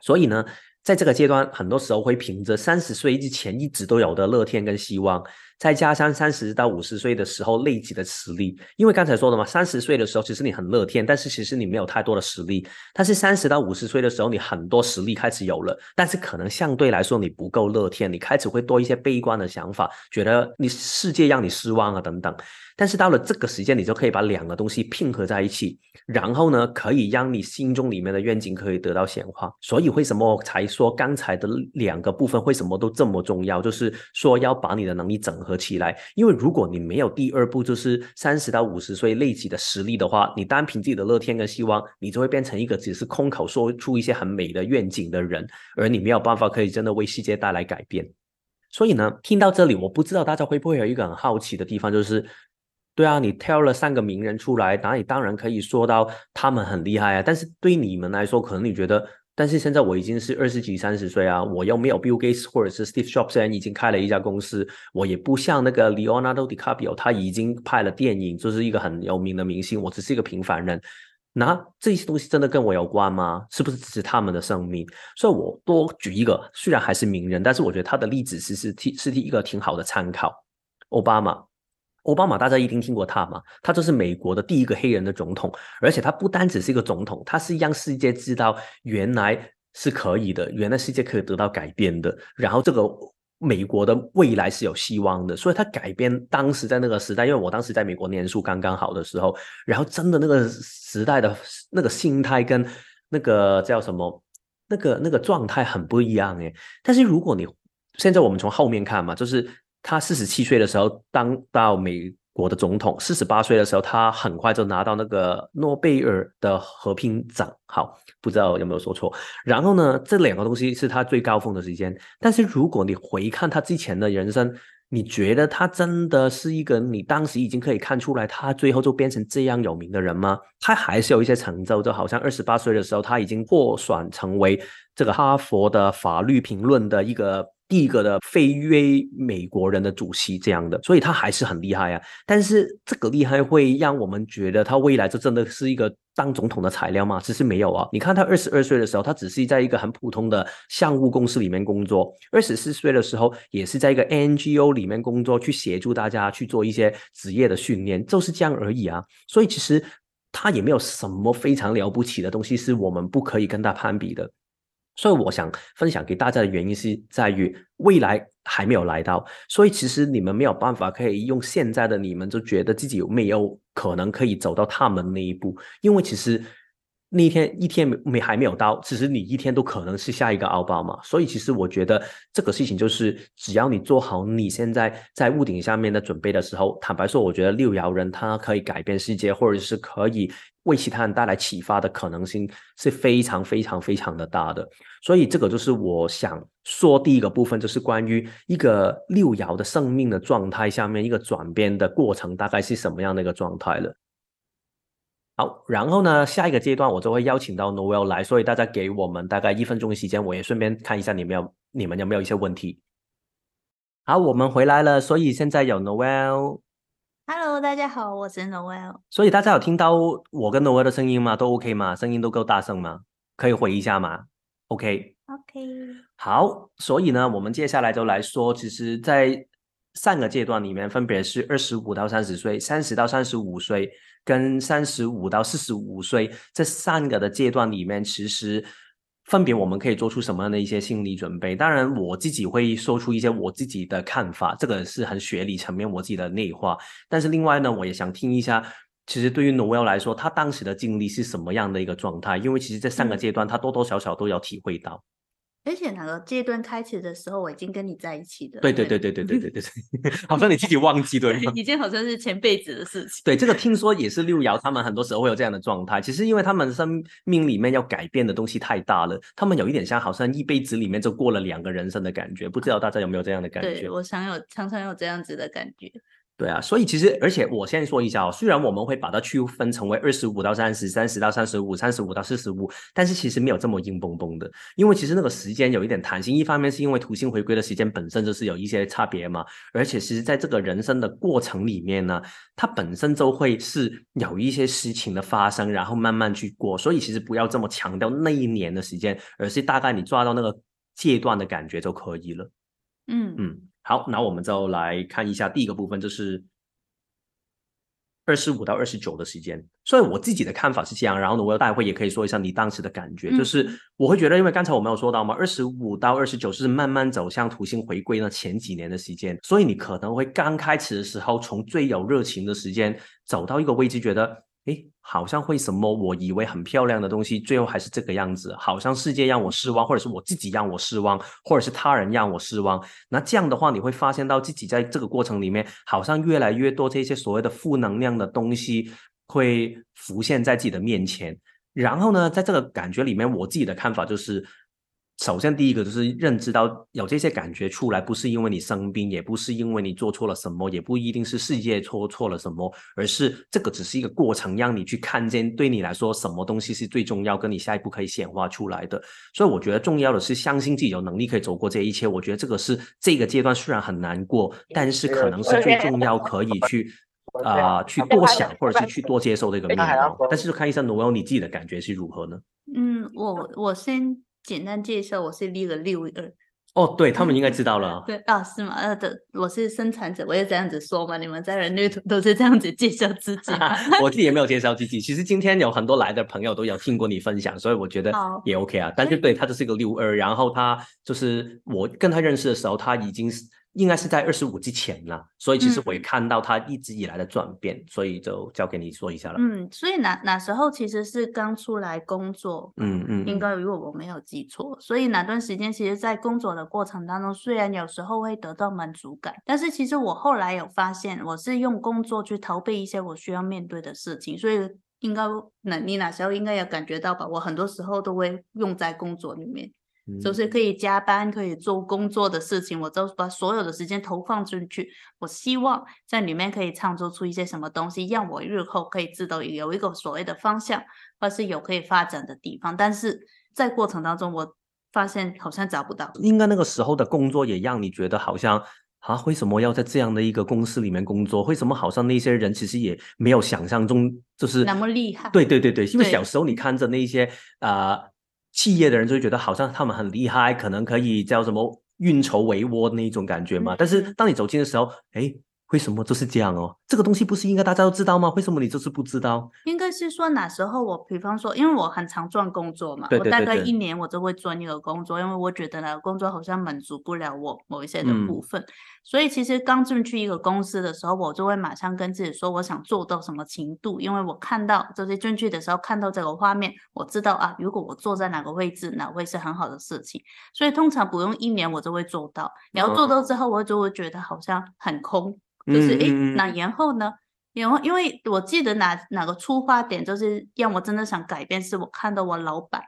所以呢，在这个阶段，很多时候会凭着三十岁之前一直都有的乐天跟希望。再加上三十到五十岁的时候累积的实力，因为刚才说的嘛，三十岁的时候其实你很乐天，但是其实你没有太多的实力。但是三十到五十岁的时候，你很多实力开始有了，但是可能相对来说你不够乐天，你开始会多一些悲观的想法，觉得你世界让你失望啊等等。但是到了这个时间，你就可以把两个东西拼合在一起，然后呢，可以让你心中里面的愿景可以得到显化。所以为什么才说刚才的两个部分为什么都这么重要？就是说要把你的能力整合。合起来，因为如果你没有第二步，就是三十到五十岁累积的实力的话，你单凭自己的乐天跟希望，你就会变成一个只是空口说出一些很美的愿景的人，而你没有办法可以真的为世界带来改变。所以呢，听到这里，我不知道大家会不会有一个很好奇的地方，就是，对啊，你挑了三个名人出来，那你当然可以说到他们很厉害啊，但是对你们来说，可能你觉得。但是现在我已经是二十几、三十岁啊，我又没有 Bill Gates 或者是 Steve Jobs，虽然已经开了一家公司，我也不像那个 Leonardo DiCaprio，他已经拍了电影，就是一个很有名的明星。我只是一个平凡人，那这些东西真的跟我有关吗？是不是只是他们的生命？所以我多举一个，虽然还是名人，但是我觉得他的例子是是替是替一个挺好的参考。奥巴马。奥巴马大家一定听过他嘛？他就是美国的第一个黑人的总统，而且他不单只是一个总统，他是让世界知道原来是可以的，原来世界可以得到改变的。然后这个美国的未来是有希望的，所以他改变当时在那个时代，因为我当时在美国念书刚刚好的时候，然后真的那个时代的那个心态跟那个叫什么，那个那个状态很不一样诶。但是如果你现在我们从后面看嘛，就是。他四十七岁的时候当到美国的总统，四十八岁的时候，他很快就拿到那个诺贝尔的和平奖。好，不知道有没有说错。然后呢，这两个东西是他最高峰的时间。但是如果你回看他之前的人生，你觉得他真的是一个你当时已经可以看出来，他最后就变成这样有名的人吗？他还是有一些成就，就好像二十八岁的时候，他已经获选成为这个哈佛的法律评论的一个。第一个的非约美国人的主席这样的，所以他还是很厉害啊。但是这个厉害会让我们觉得他未来就真的是一个当总统的材料吗？其实没有啊。你看他二十二岁的时候，他只是在一个很普通的项目公司里面工作；二十四岁的时候，也是在一个 NGO 里面工作，去协助大家去做一些职业的训练，就是这样而已啊。所以其实他也没有什么非常了不起的东西，是我们不可以跟他攀比的。所以我想分享给大家的原因是在于未来还没有来到，所以其实你们没有办法可以用现在的你们就觉得自己有没有可能可以走到他们那一步，因为其实。那一天一天没没还没有到，其实你一天都可能是下一个奥巴马。所以其实我觉得这个事情就是，只要你做好你现在在屋顶下面的准备的时候，坦白说，我觉得六爻人他可以改变世界，或者是可以为其他人带来启发的可能性是非常非常非常的大的。所以这个就是我想说第一个部分，就是关于一个六爻的生命的状态下面一个转变的过程，大概是什么样的一个状态了。好，然后呢，下一个阶段我就会邀请到 Noel 来，所以大家给我们大概一分钟的时间，我也顺便看一下你们有你们有没有一些问题。好，我们回来了，所以现在有 Noel。Hello，大家好，我是 Noel。所以大家有听到我跟 Noel 的声音吗？都 OK 吗？声音都够大声吗？可以回一下吗？OK。OK。好，所以呢，我们接下来就来说，其实，在三个阶段里面，分别是二十五到三十岁，三十到三十五岁。跟三十五到四十五岁这三个的阶段里面，其实分别我们可以做出什么样的一些心理准备？当然，我自己会说出一些我自己的看法，这个是很学理层面我自己的内化。但是另外呢，我也想听一下，其实对于 Noel 来说，他当时的经历是什么样的一个状态？因为其实这三个阶段，他多多少少都要体会到。而且哪个阶段开始的时候，我已经跟你在一起的。对对对对对对对对对，好像你自己忘记对吗？已经好像是前辈子的事情。对，这个听说也是六爻，他们很多时候会有这样的状态。其实因为他们生命里面要改变的东西太大了，他们有一点像好像一辈子里面就过了两个人生的感觉。不知道大家有没有这样的感觉？对我常有常常有这样子的感觉。对啊，所以其实，而且我先说一下哦，虽然我们会把它区分成为二十五到三十、三十到三十五、三十五到四十五，但是其实没有这么硬绷绷的，因为其实那个时间有一点弹性。一方面是因为土星回归的时间本身就是有一些差别嘛，而且其实在这个人生的过程里面呢，它本身就会是有一些事情的发生，然后慢慢去过。所以其实不要这么强调那一年的时间，而是大概你抓到那个阶段的感觉就可以了。嗯嗯。好，那我们就来看一下第一个部分，就是二十五到二十九的时间。所以我自己的看法是这样，然后呢，我有大会也可以说一下你当时的感觉，就是我会觉得，因为刚才我没有说到嘛，二十五到二十九是慢慢走向土星回归的前几年的时间，所以你可能会刚开始的时候，从最有热情的时间走到一个位置，觉得。哎，好像会什么？我以为很漂亮的东西，最后还是这个样子。好像世界让我失望，或者是我自己让我失望，或者是他人让我失望。那这样的话，你会发现到自己在这个过程里面，好像越来越多这些所谓的负能量的东西会浮现在自己的面前。然后呢，在这个感觉里面，我自己的看法就是。首先，第一个就是认知到有这些感觉出来，不是因为你生病，也不是因为你做错了什么，也不一定是世界错错了什么，而是这个只是一个过程，让你去看见对你来说什么东西是最重要，跟你下一步可以显化出来的。所以我觉得重要的是相信自己有能力可以走过这一切。我觉得这个是这个阶段虽然很难过，但是可能是最重要可以去啊去多想或者是去多接受这个面貌。但是看一下罗欧，你自己的感觉是如何呢？嗯，我我先。简单介绍，我是立了六二。哦，对他们应该知道了。对啊，是吗？呃的，我是生产者，我也这样子说嘛。你们在人类图都是这样子介绍自己。我自己也没有介绍自己。其实今天有很多来的朋友都有听过你分享，所以我觉得也 OK 啊。但是对他就是一个六二，然后他就是我跟他认识的时候，他已经是。应该是在二十五之前了，所以其实我也看到他一直以来的转变，所以就交给你说一下了。嗯，所以哪哪时候其实是刚出来工作，嗯嗯，应该如果我没有记错，所以哪段时间其实，在工作的过程当中，虽然有时候会得到满足感，但是其实我后来有发现，我是用工作去逃避一些我需要面对的事情，所以应该那你那时候应该也感觉到吧？我很多时候都会用在工作里面。就是可以加班，可以做工作的事情，我都把所有的时间投放进去。我希望在里面可以创作出一些什么东西，让我日后可以知道有一个所谓的方向，或是有可以发展的地方。但是在过程当中，我发现好像找不到。应该那个时候的工作也让你觉得好像啊，为什么要在这样的一个公司里面工作？为什么好像那些人其实也没有想象中就是那么厉害？对对对对，因为小时候你看着那些啊。企业的人就会觉得好像他们很厉害，可能可以叫什么运筹帷幄那种感觉嘛。但是当你走近的时候，哎。为什么就是这样哦？这个东西不是应该大家都知道吗？为什么你就是不知道？应该是说哪时候我，比方说，因为我很常转工作嘛，我大概一年我就会转一个工作，因为我觉得那个工作好像满足不了我某一些的部分。所以其实刚进去一个公司的时候，我就会马上跟自己说，我想做到什么程度？因为我看到就是进去的时候看到这个画面，我知道啊，如果我坐在哪个位置，哪会是很好的事情。所以通常不用一年我就会做到。然后做到之后，我就会觉得好像很空。就是诶，那然后呢？然后因为我记得哪哪个出发点，就是让我真的想改变，是我看到我老板，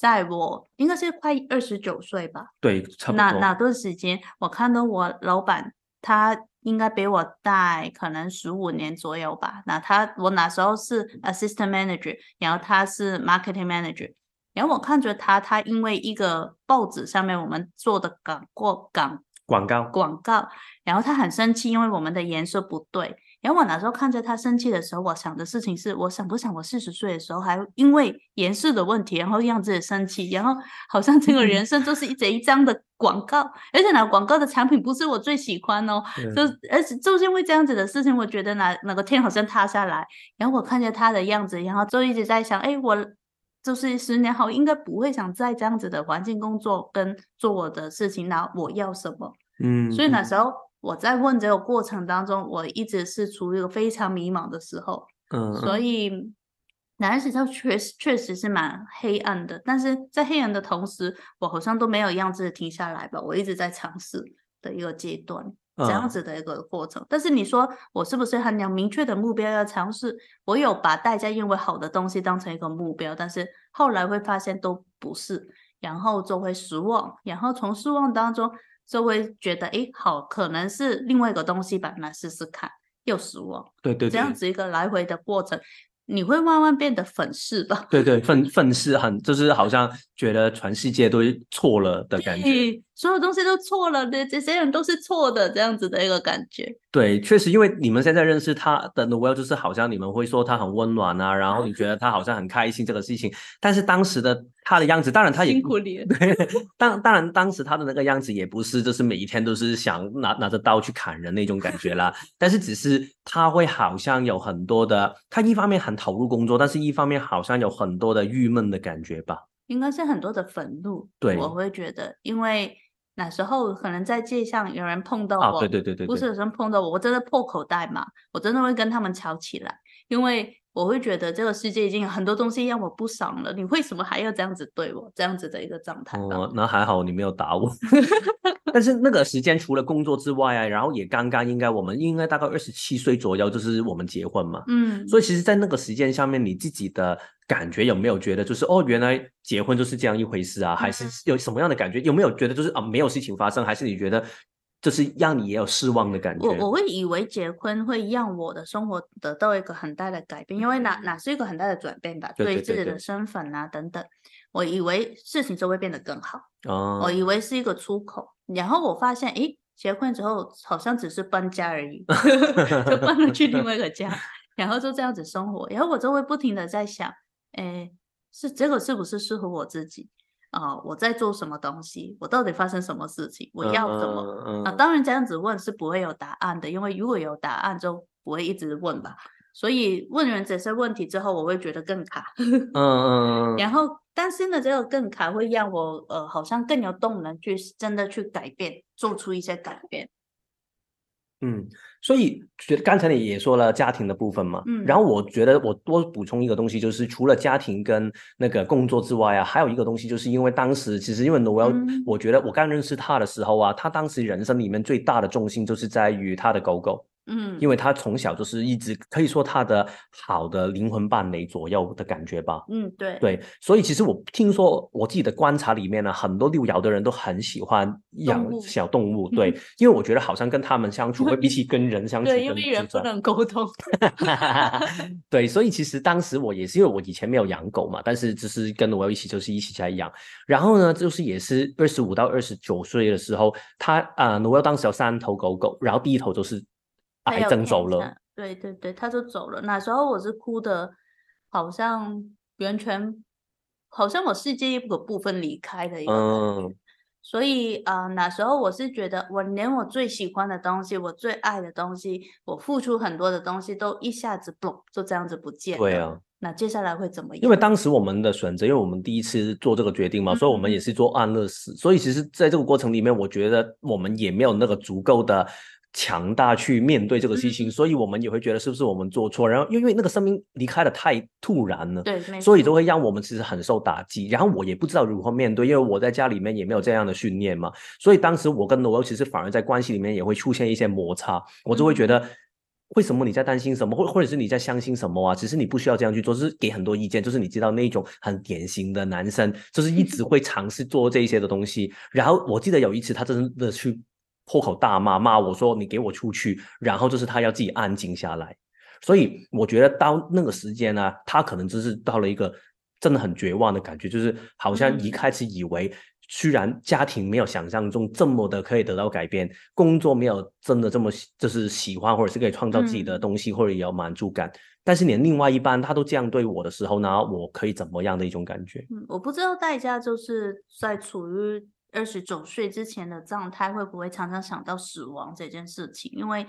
在我应该是快二十九岁吧，对，差不多。哪哪段时间，我看到我老板，他应该比我大可能十五年左右吧。那他我那时候是 assistant manager，然后他是 marketing manager，然后我看着他，他因为一个报纸上面我们做的广过广。广告广告，然后他很生气，因为我们的颜色不对。然后我那时候看着他生气的时候，我想的事情是：我想不想我四十岁的时候还因为颜色的问题，然后让自己生气？然后好像这个人 生就是一整一张的广告，而且那广告的产品不是我最喜欢哦。就而且就是因为这样子的事情，我觉得哪哪个天好像塌下来。然后我看着他的样子，然后就一直在想：哎，我就是十年后应该不会想在这样子的环境工作跟做我的事情，那我要什么？嗯，所以那时候我在问这个过程当中，我一直是处于一个非常迷茫的时候。嗯，所以男人时候确实确实是蛮黑暗的，但是在黑暗的同时，我好像都没有样子停下来吧，我一直在尝试的一个阶段。这样子的一个过程，但是你说我是不是很有明确的目标要尝试？我有把大家认为好的东西当成一个目标，但是后来会发现都不是，然后就会失望，然后从失望当中就会觉得，哎，好，可能是另外一个东西吧，来试试看，又失望，对对，这样子一个来回的过程。你会慢慢变得粉饰吧？对对，愤愤世很，就是好像觉得全世界都错了的感觉，所有东西都错了，对这些人都是错的，这样子的一个感觉。对，确实，因为你们现在认识他的 Noel，就是好像你们会说他很温暖啊，然后你觉得他好像很开心这个事情，但是当时的他的样子，当然他也辛苦你。对，当当然当时他的那个样子也不是，就是每一天都是想拿拿着刀去砍人那种感觉啦，但是只是他会好像有很多的，他一方面很投入工作，但是一方面好像有很多的郁闷的感觉吧？应该是很多的愤怒。对，我会觉得，因为。那时候可能在街上有人碰到我，对对对对，不是有人碰到我，我真的破口袋嘛，我真的会跟他们吵起来，因为我会觉得这个世界已经有很多东西让我不爽了，你为什么还要这样子对我？这样子的一个状态。哦，那还好你没有打我，但是那个时间除了工作之外啊，然后也刚刚应该我们应该大概二十七岁左右，就是我们结婚嘛，嗯，所以其实，在那个时间上面，你自己的。感觉有没有觉得就是哦，原来结婚就是这样一回事啊？还是有什么样的感觉？有没有觉得就是啊，没有事情发生？还是你觉得就是让你也有失望的感觉？我我会以为结婚会让我的生活得到一个很大的改变，因为哪哪是一个很大的转变吧？对自己的身份啊等等，我以为事情就会变得更好。哦，我以为是一个出口，然后我发现，诶，结婚之后好像只是搬家而已，就搬了去另外一个家，然后就这样子生活，然后我就会不停的在想。诶，是这个是不是适合我自己啊？我在做什么东西？我到底发生什么事情？我要什么？啊，当然这样子问是不会有答案的，因为如果有答案就不会一直问吧。所以问完这些问题之后，我会觉得更卡。嗯嗯。然后担心的这个更卡，会让我呃好像更有动能去真的去改变，做出一些改变。嗯。所以觉得刚才你也说了家庭的部分嘛，嗯，然后我觉得我多补充一个东西，就是除了家庭跟那个工作之外啊，还有一个东西，就是因为当时其实因为我要，我觉得我刚认识他的时候啊，他当时人生里面最大的重心就是在于他的狗狗。嗯，因为他从小就是一直可以说他的好的灵魂伴侣左右的感觉吧。嗯，对对，所以其实我听说我自己的观察里面呢，很多六爻的人都很喜欢养小动物。对，因为我觉得好像跟他们相处会比起跟人相处，对，因为人不能沟通。对，所以其实当时我也是因为我以前没有养狗嘛，但是就是跟我一起就是一起在养。然后呢，就是也是二十五到二十九岁的时候，他啊，我要当时有三头狗狗，然后第一头就是。癌症走了，对对对，他就走了。那时候我是哭的，好像完全，好像我世界一个部分离开的一个感觉。所以啊，那时候我是觉得，我连我最喜欢的东西，我最爱的东西，我付出很多的东西，都一下子不就这样子不见了。对啊，那接下来会怎么样？因为当时我们的选择，因为我们第一次做这个决定嘛，所以我们也是做安乐死。所以其实在这个过程里面，我觉得我们也没有那个足够的。强大去面对这个事情，所以我们也会觉得是不是我们做错，然后因为那个生命离开的太突然了，对，所以都会让我们其实很受打击。然后我也不知道如何面对，因为我在家里面也没有这样的训练嘛，所以当时我跟罗欧其实反而在关系里面也会出现一些摩擦。我就会觉得，为什么你在担心什么，或或者是你在相信什么啊？其实你不需要这样去做，就是给很多意见，就是你知道那种很典型的男生，就是一直会尝试做这一些的东西。然后我记得有一次他真的去。破口大骂，骂我说你给我出去，然后就是他要自己安静下来。所以我觉得到那个时间呢，他可能就是到了一个真的很绝望的感觉，就是好像一开始以为，虽然家庭没有想象中这么的可以得到改变，工作没有真的这么就是喜欢，或者是可以创造自己的东西，或者有满足感，但是连另外一半他都这样对我的时候呢，我可以怎么样的一种感觉？嗯，我不知道代价就是在处于。二十九岁之前的状态会不会常常想到死亡这件事情？因为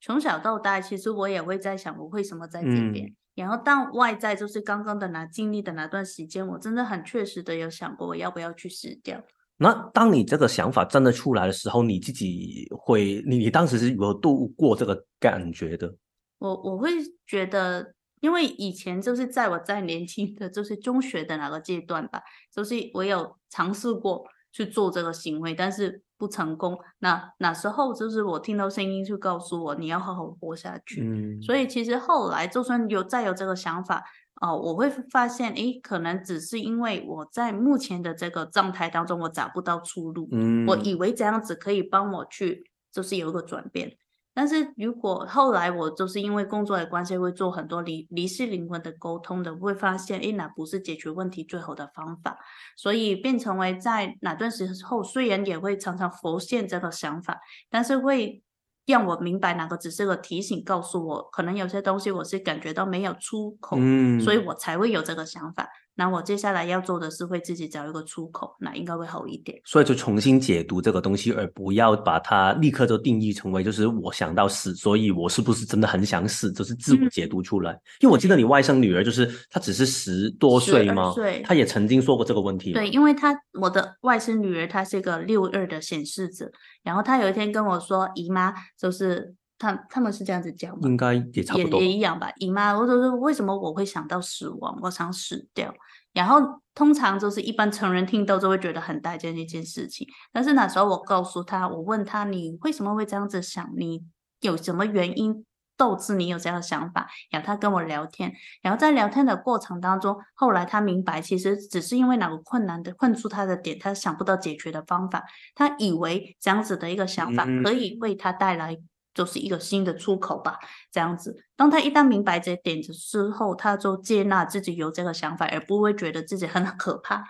从小到大，其实我也会在想，我为什么在这边。然后，但外在就是刚刚的那经历的那段时间，我真的很确实的有想过，我要不要去死掉。那当你这个想法真的出来的时候，你自己会，你你当时是如何度过这个感觉的？我我会觉得，因为以前就是在我在年轻的就是中学的那个阶段吧，就是我有尝试过去做这个行为，但是。不成功，那那时候就是我听到声音就告诉我你要好好活下去。嗯，所以其实后来就算有再有这个想法，哦，我会发现，诶，可能只是因为我在目前的这个状态当中，我找不到出路。嗯，我以为这样子可以帮我去，就是有一个转变。但是如果后来我就是因为工作的关系，会做很多离离世灵魂的沟通的，会发现，哎，那不是解决问题最好的方法，所以变成为在哪段时候，虽然也会常常浮现这个想法，但是会让我明白哪个只是个提醒，告诉我可能有些东西我是感觉到没有出口，嗯，所以我才会有这个想法。那我接下来要做的是会自己找一个出口，那应该会好一点。所以就重新解读这个东西，而不要把它立刻就定义成为就是我想到死，所以我是不是真的很想死？就是自我解读出来。因为我记得你外甥女儿就是她只是十多岁吗？对，她也曾经说过这个问题。对，因为她我的外甥女儿她是一个六二的显示者，然后她有一天跟我说：“姨妈，就是他他们是这样子讲吗？应该也差不多，也一样吧。姨妈，或者说为什么我会想到死亡？我想死掉。”然后通常就是一般成人听到就会觉得很大件一件事情，但是那时候我告诉他，我问他你为什么会这样子想，你有什么原因导致你有这样的想法？然后他跟我聊天，然后在聊天的过程当中，后来他明白其实只是因为哪个困难的困住他的点，他想不到解决的方法，他以为这样子的一个想法可以为他带来。就是一个新的出口吧，这样子。当他一旦明白这点子之后，他就接纳自己有这个想法，而不会觉得自己很可怕。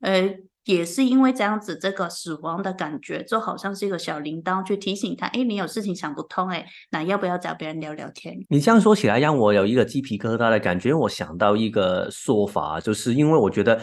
呃，也是因为这样子，这个死亡的感觉就好像是一个小铃铛，去提醒他：哎，你有事情想不通，哎，那要不要找别人聊聊天？你这样说起来，让我有一个鸡皮疙瘩的感觉。我想到一个说法，就是因为我觉得。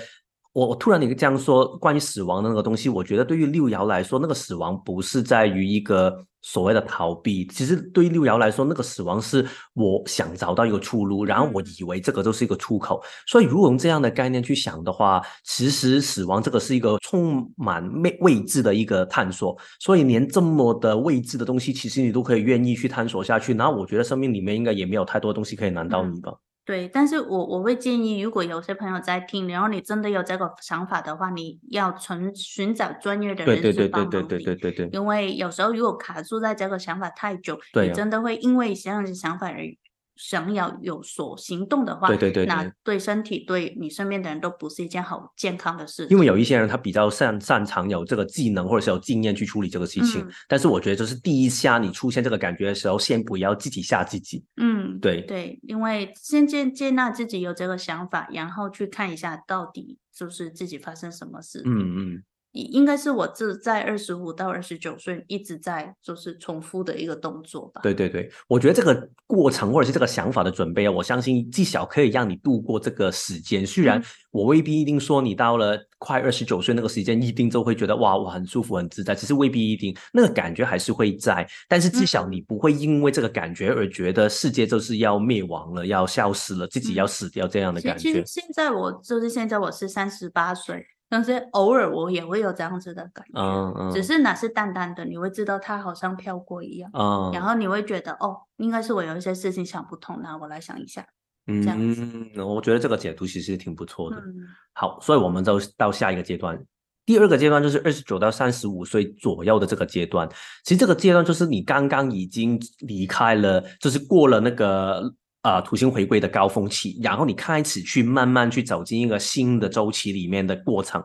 我我突然你这样说关于死亡的那个东西，我觉得对于六爻来说，那个死亡不是在于一个所谓的逃避，其实对于六爻来说，那个死亡是我想找到一个出路，然后我以为这个就是一个出口。所以如果用这样的概念去想的话，其实死亡这个是一个充满未未知的一个探索。所以连这么的未知的东西，其实你都可以愿意去探索下去。然后我觉得生命里面应该也没有太多东西可以难到你吧。对，但是我我会建议，如果有些朋友在听，然后你真的有这个想法的话，你要寻寻找专业的人士帮忙你，因为有时候如果卡住在这个想法太久，你真的会因为这样的想法而。想要有所行动的话，对对对，那对身体对你身边的人都不是一件好健康的事。因为有一些人他比较擅擅长有这个技能或者是有经验去处理这个事情，但是我觉得就是第一下你出现这个感觉的时候，先不要自己吓自己。嗯，对对，因为先接接纳自己有这个想法，然后去看一下到底就是自己发生什么事。嗯嗯。应该是我这在二十五到二十九岁一直在就是重复的一个动作吧。对对对，我觉得这个过程或者是这个想法的准备啊，我相信至少可以让你度过这个时间。虽然我未必一定说你到了快二十九岁那个时间一定就会觉得哇我很舒服很自在，其实未必一定那个感觉还是会在，但是至少你不会因为这个感觉而觉得世界就是要灭亡了，要消失了，自己要死掉这样的感觉。其实现在我就是现在我是三十八岁。但是偶尔我也会有这样子的感觉，嗯嗯，只是那是淡淡的，你会知道它好像飘过一样，嗯，然后你会觉得哦，应该是我有一些事情想不通，那我来想一下，嗯，这样子，我觉得这个解读其实挺不错的。好，所以我们就到下一个阶段，第二个阶段就是二十九到三十五岁左右的这个阶段，其实这个阶段就是你刚刚已经离开了，就是过了那个。啊，土星回归的高峰期，然后你开始去慢慢去走进一个新的周期里面的过程，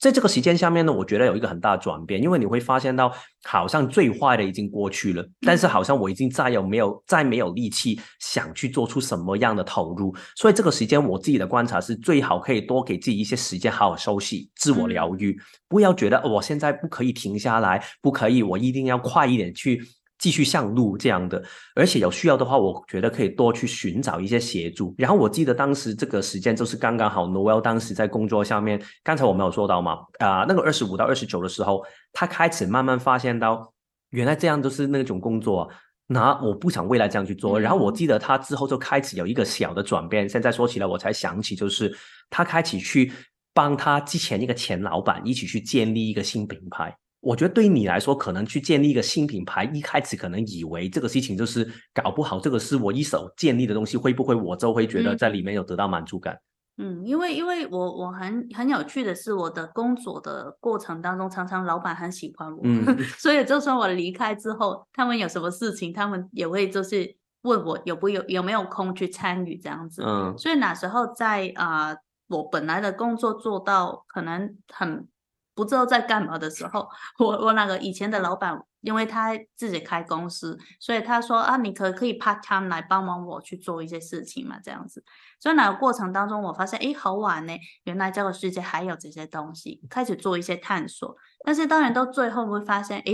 在这个时间下面呢，我觉得有一个很大的转变，因为你会发现到，好像最坏的已经过去了，但是好像我已经再有没有再没有力气想去做出什么样的投入，所以这个时间我自己的观察是，最好可以多给自己一些时间，好好休息，自我疗愈，不要觉得我现在不可以停下来，不可以，我一定要快一点去。继续上路这样的，而且有需要的话，我觉得可以多去寻找一些协助。然后我记得当时这个时间就是刚刚好，Noel 当时在工作上面，刚才我没有说到嘛，啊，那个二十五到二十九的时候，他开始慢慢发现到，原来这样都是那种工作。那我不想未来这样去做。然后我记得他之后就开始有一个小的转变。现在说起来，我才想起，就是他开始去帮他之前一个前老板一起去建立一个新品牌。我觉得对于你来说，可能去建立一个新品牌，一开始可能以为这个事情就是搞不好，这个是我一手建立的东西，会不会我就会觉得在里面有得到满足感？嗯，因为因为我我很很有趣的是，我的工作的过程当中，常常老板很喜欢我，所以就算我离开之后，他们有什么事情，他们也会就是问我有不有有没有空去参与这样子。嗯，所以那时候在啊，我本来的工作做到可能很。不知道在干嘛的时候，我我那个以前的老板，因为他自己开公司，所以他说啊，你可可以 part time 来帮忙我去做一些事情嘛，这样子。所以那个过程当中，我发现哎，好玩呢，原来这个世界还有这些东西，开始做一些探索。但是当然到最后会发现，哎，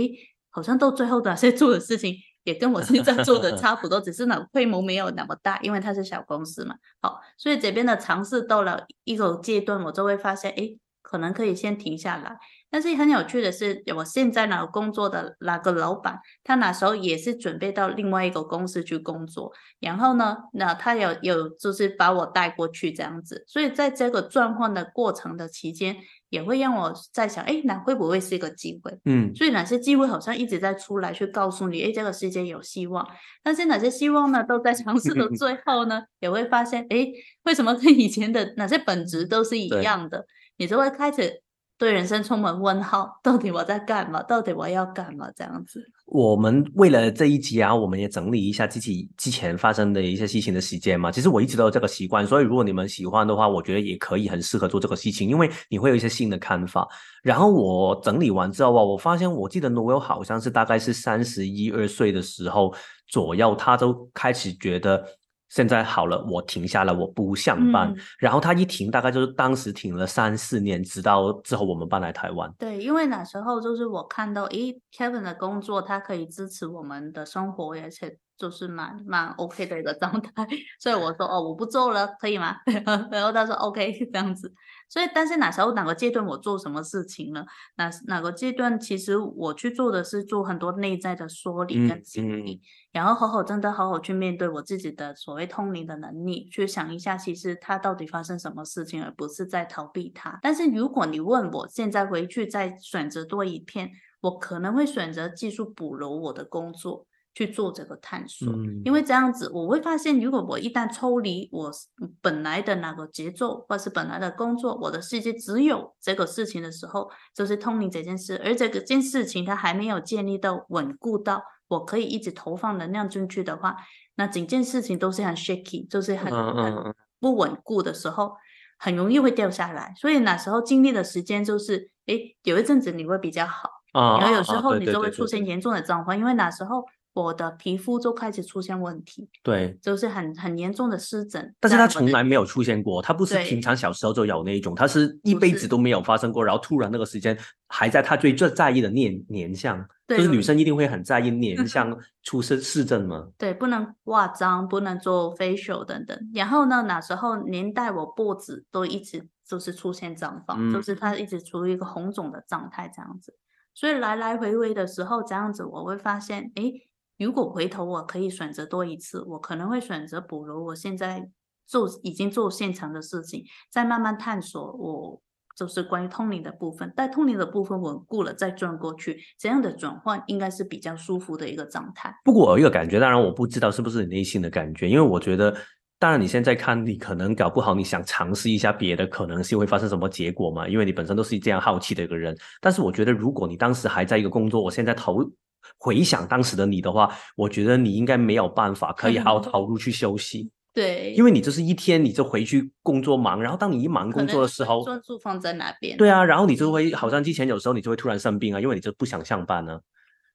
好像到最后的 些做的事情也跟我现在做的差不多，只是呢规模没有那么大，因为它是小公司嘛。好，所以这边的尝试到了一个阶段，我就会发现，哎。可能可以先停下来，但是很有趣的是，我现在呢工作的那个老板，他那时候也是准备到另外一个公司去工作，然后呢，那他有有就是把我带过去这样子，所以在这个转换的过程的期间，也会让我在想，哎，那会不会是一个机会？嗯，所以哪些机会好像一直在出来，去告诉你，哎，这个世界有希望。但是哪些希望呢，都在尝试的 最后呢，也会发现，哎，为什么跟以前的哪些本质都是一样的？你就会开始对人生充满问号，到底我在干嘛？到底我要干嘛？这样子。我们为了这一集啊，我们也整理一下自己之前发生的一些事情的时间嘛。其实我一直都有这个习惯，所以如果你们喜欢的话，我觉得也可以很适合做这个事情，因为你会有一些新的看法。然后我整理完之后啊，我发现我记得 Noel 好像是大概是三十一二岁的时候左右，他都开始觉得。现在好了，我停下了，我不上班。然后他一停，大概就是当时停了三四年，直到之后我们搬来台湾。对，因为那时候就是我看到，诶，Kevin 的工作，他可以支持我们的生活，而且就是蛮蛮 OK 的一个 状态。所以我说，哦，我不做了，可以吗？然后他说 OK 这样子。所以，但是哪时候哪个阶段我做什么事情了？哪哪个阶段其实我去做的是做很多内在的梳理跟清理，然后好好真的好好去面对我自己的所谓通灵的能力，去想一下其实它到底发生什么事情，而不是在逃避它。但是如果你问我现在回去再选择多一片，我可能会选择继续补柔我的工作。去做这个探索，因为这样子我会发现，如果我一旦抽离我本来的那个节奏，或是本来的工作，我的世界只有这个事情的时候，就是通灵这件事，而这个件事情它还没有建立到稳固到我可以一直投放能量进去的话，那整件事情都是很 shaky，就是很很不稳固的时候，很容易会掉下来。所以那时候经历的时间就是，哎，有一阵子你会比较好，然后有时候你就会出现严重的状况，因为那时候。我的皮肤就开始出现问题，对，就是很很严重的湿疹。但是它从来没有出现过，它不是平常小时候就有那一种，它是一辈子都没有发生过，然后突然那个时间还在他最最在意的年年相，就是女生一定会很在意年相 出湿湿疹吗？对，不能化妆，不能做 facial 等等。然后呢，那时候年代我脖子都一直就是出现脏方，就是它一直处于一个红肿的状态这样子。所以来来回回的时候这样子，我会发现，哎。如果回头我可以选择多一次，我可能会选择补如我现在做已经做现场的事情，再慢慢探索我就是关于通灵的部分。待通灵的部分稳固了，再转过去，这样的转换应该是比较舒服的一个状态。不过我有一个感觉，当然我不知道是不是你内心的感觉，因为我觉得，当然你现在看，你可能搞不好你想尝试一下别的可能性会发生什么结果嘛？因为你本身都是这样好奇的一个人。但是我觉得，如果你当时还在一个工作，我现在投。回想当时的你的话，我觉得你应该没有办法可以好好投入去休息。对，因为你就是一天你就回去工作忙，然后当你一忙工作的时候，专注放在哪边？对啊，然后你就会好像之前有时候你就会突然生病啊，因为你就不想上班呢。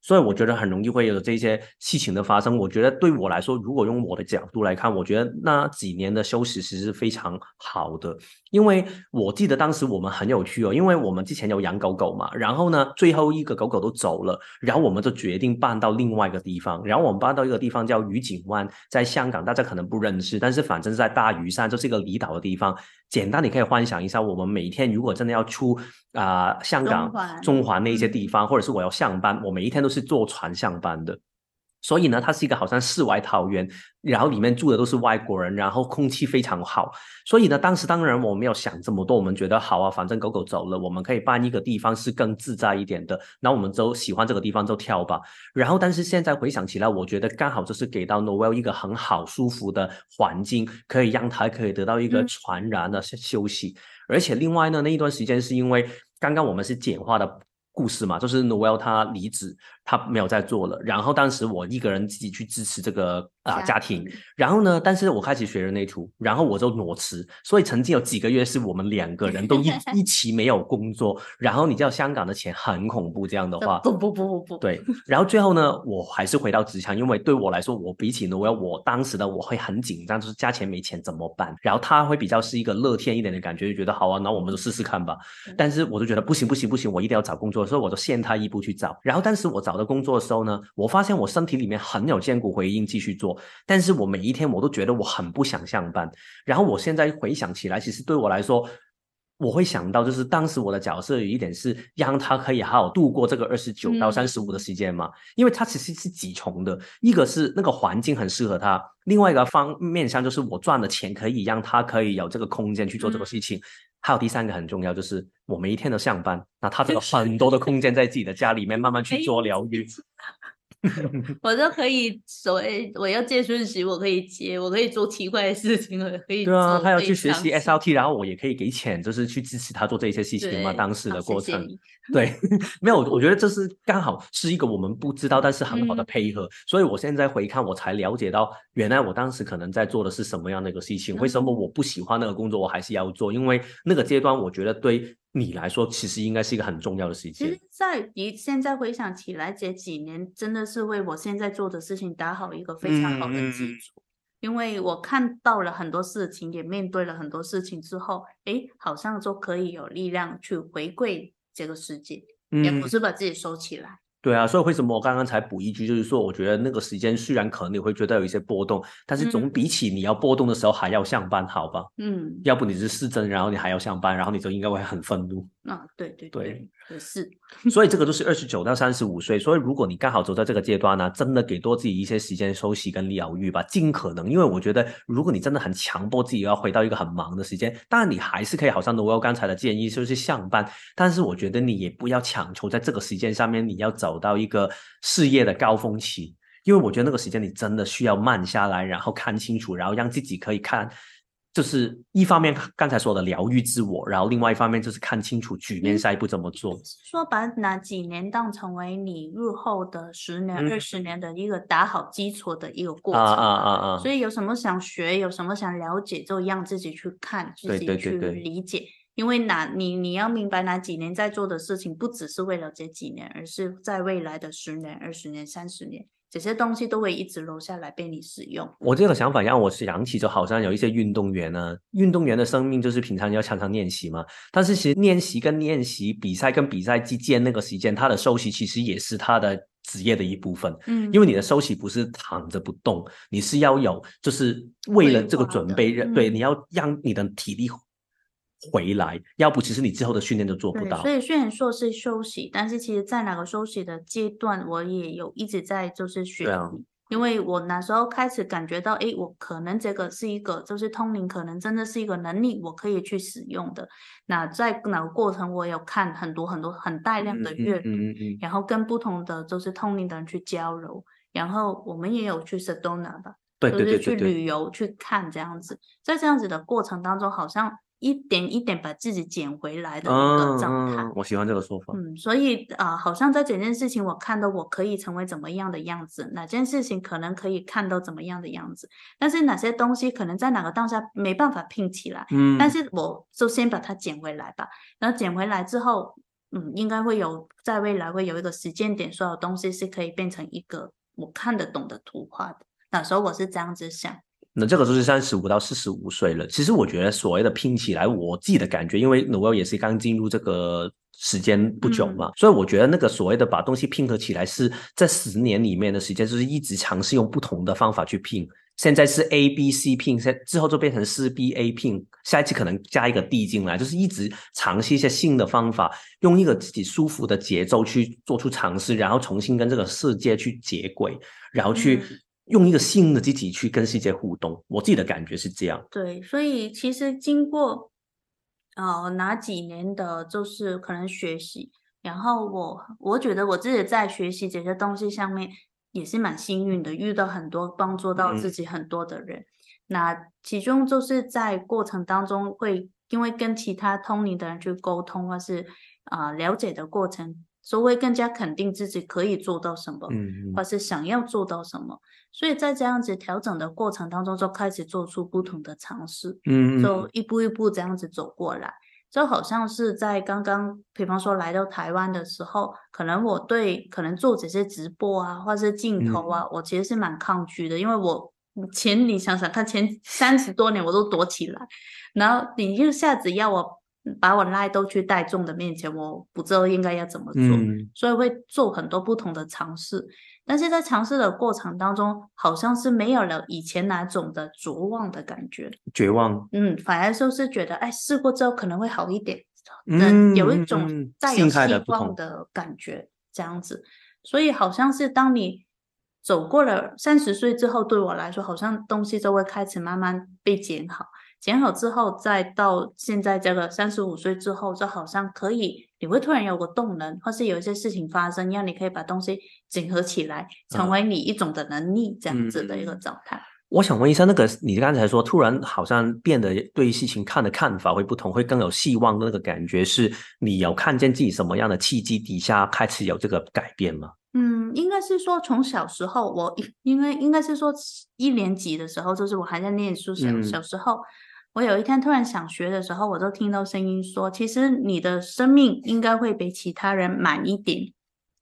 所以我觉得很容易会有这些事情的发生。我觉得对我来说，如果用我的角度来看，我觉得那几年的休息其实是非常好的。因为我记得当时我们很有趣哦，因为我们之前有养狗狗嘛，然后呢，最后一个狗狗都走了，然后我们就决定搬到另外一个地方。然后我们搬到一个地方叫愉景湾，在香港，大家可能不认识，但是反正是在大屿山，就是一个离岛的地方。简单，你可以幻想一下，我们每天如果真的要出啊香港、中环那些地方，或者是我要上班，我每一天都是坐船上班的。所以呢，它是一个好像世外桃源，然后里面住的都是外国人，然后空气非常好。所以呢，当时当然我没有想这么多，我们觉得好啊，反正狗狗走了，我们可以搬一个地方是更自在一点的。那我们就喜欢这个地方就跳吧。然后，但是现在回想起来，我觉得刚好就是给到 Noel 一个很好舒服的环境，可以让它可以得到一个传染的休息。而且另外呢，那一段时间是因为刚刚我们是简化的。故事嘛，就是 Noel 他离职，他没有再做了。然后当时我一个人自己去支持这个啊家庭。然后呢，但是我开始学人类图，然后我就裸辞。所以曾经有几个月是我们两个人都一 一起没有工作。然后你知道香港的钱很恐怖，这样的话，不不不不不，对。然后最后呢，我还是回到职场，因为对我来说，我比起 Noel，我当时的我会很紧张，就是加钱没钱怎么办？然后他会比较是一个乐天一点的感觉，就觉得好啊，那我们就试试看吧。但是我就觉得不行不行不行，我一定要找工作。所以我就先他一步去找，然后当时我找我的工作的时候呢，我发现我身体里面很有坚骨回应继续做，但是我每一天我都觉得我很不想上班。然后我现在回想起来，其实对我来说，我会想到就是当时我的角色有一点是让他可以好好度过这个二十九到三十五的时间嘛，因为他其实是几重的，一个是那个环境很适合他，另外一个方面上就是我赚的钱可以让他可以有这个空间去做这个事情。还有第三个很重要，就是我每一天都上班，那他这个很多的空间在自己的家里面慢慢去做疗愈。我就可以所谓我要借讯息，我可以接，我可以做奇怪的事情，我可以。对啊，他要去学习 SLT，然后我也可以给钱，就是去支持他做这些事情嘛。当时的过程，对，没有，我觉得这是刚好是一个我们不知道，但是很好的配合。所以我现在回看，我才了解到，原来我当时可能在做的是什么样的一个事情。为什么我不喜欢那个工作，我还是要做？因为那个阶段，我觉得对。你来说，其实应该是一个很重要的事情。其实，在你现在回想起来，这几年真的是为我现在做的事情打好一个非常好的基础。因为我看到了很多事情，也面对了很多事情之后，哎，好像就可以有力量去回馈这个世界，也不是把自己收起来。对啊，所以为什么我刚刚才补一句，就是说，我觉得那个时间虽然可能你会觉得有一些波动，但是总比起你要波动的时候还要上班好吧？嗯，要不你是失真，然后你还要上班，然后你就应该会很愤怒。啊，对对对，是。所以这个都是二十九到三十五岁，所以如果你刚好走在这个阶段呢，真的给多自己一些时间休息跟疗愈吧，尽可能。因为我觉得，如果你真的很强迫自己要回到一个很忙的时间，当然你还是可以，好像罗欧刚才的建议，就是上班。但是我觉得你也不要强求在这个时间上面，你要走到一个事业的高峰期，因为我觉得那个时间你真的需要慢下来，然后看清楚，然后让自己可以看。就是一方面刚才说的疗愈自我，然后另外一方面就是看清楚局面下一步怎么做。说把哪几年当成为你日后的十年、二十年的一个打好基础的一个过程。啊啊啊啊！所以有什么想学，有什么想了解，就让自己去看，自己去理解。因为哪你你要明白哪几年在做的事情，不只是为了这几年，而是在未来的十年、二十年、三十年。这些东西都会一直留下来被你使用。我这个想法让我想起，就好像有一些运动员呢，运动员的生命就是平常要常常练习嘛。但是其实练习跟练习、比赛跟比赛之间那个时间，他的休息其实也是他的职业的一部分。嗯，因为你的休息不是躺着不动，你是要有，就是为了这个准备，对，你要让你的体力。回来，要不其实你之后的训练都做不到。所以虽然说是休息，但是其实在哪个休息的阶段，我也有一直在就是学习。因为我那时候开始感觉到，哎，我可能这个是一个就是通灵，可能真的是一个能力，我可以去使用的。那在哪个过程，我有看很多很多很大量的阅读，然后跟不同的就是通灵的人去交流，然后我们也有去 Sedona 吧，就是去旅游去看这样子。在这样子的过程当中，好像。一点一点把自己捡回来的一个状态，我喜欢这个说法。嗯，所以啊，好像在整件事情，我看到我可以成为怎么样的样子，哪件事情可能可以看到怎么样的样子，但是哪些东西可能在哪个当下没办法拼起来，嗯，但是我就先把它捡回来吧。然后捡回来之后，嗯，应该会有在未来会有一个时间点，所有东西是可以变成一个我看得懂的图画的。那时候我是这样子想。那这个就是三十五到四十五岁了。其实我觉得所谓的拼起来，我自己的感觉，因为 Noel 也是刚进入这个时间不久嘛，所以我觉得那个所谓的把东西拼合起来，是在十年里面的时间，就是一直尝试用不同的方法去拼。现在是 A B C pin，现之后就变成四 B A pin，下一次可能加一个 D 进来，就是一直尝试一些新的方法，用一个自己舒服的节奏去做出尝试，然后重新跟这个世界去接轨，然后去用一个新的自己去跟世界互动。我自己的感觉是这样。对，所以其实经过呃哪几年的，就是可能学习，然后我我觉得我自己在学习这些东西上面。也是蛮幸运的，遇到很多帮助到自己很多的人。那其中就是在过程当中，会因为跟其他通灵的人去沟通，或是啊了解的过程，所以会更加肯定自己可以做到什么，或是想要做到什么。所以在这样子调整的过程当中，就开始做出不同的尝试，嗯，就一步一步这样子走过来。就好像是在刚刚，比方说来到台湾的时候，可能我对可能做这些直播啊，或是镜头啊，我其实是蛮抗拒的，因为我前你想想看，前三十多年我都躲起来，然后你一下子要我把我拉都去大众的面前，我不知道应该要怎么做，所以会做很多不同的尝试。但是在尝试的过程当中，好像是没有了以前那种的绝望的感觉。绝望，嗯，反而就是觉得，哎，试过之后可能会好一点，嗯，有一种带有希望的感觉，这样子。所以好像是当你走过了三十岁之后，对我来说，好像东西就会开始慢慢被剪好。剪好之后，再到现在这个三十五岁之后，就好像可以，你会突然有个动能，或是有一些事情发生，让你可以把东西整合起来，成为你一种的能力，这样子的一个状态。我想问一下，那个你刚才说，突然好像变得对事情看的看法会不同，会更有希望的那个感觉，是你有看见自己什么样的契机底下开始有这个改变吗？嗯，应该是说从小时候，我因为应该是说一年级的时候，就是我还在念书小小时候。我有一天突然想学的时候，我就听到声音说：“其实你的生命应该会比其他人慢一点，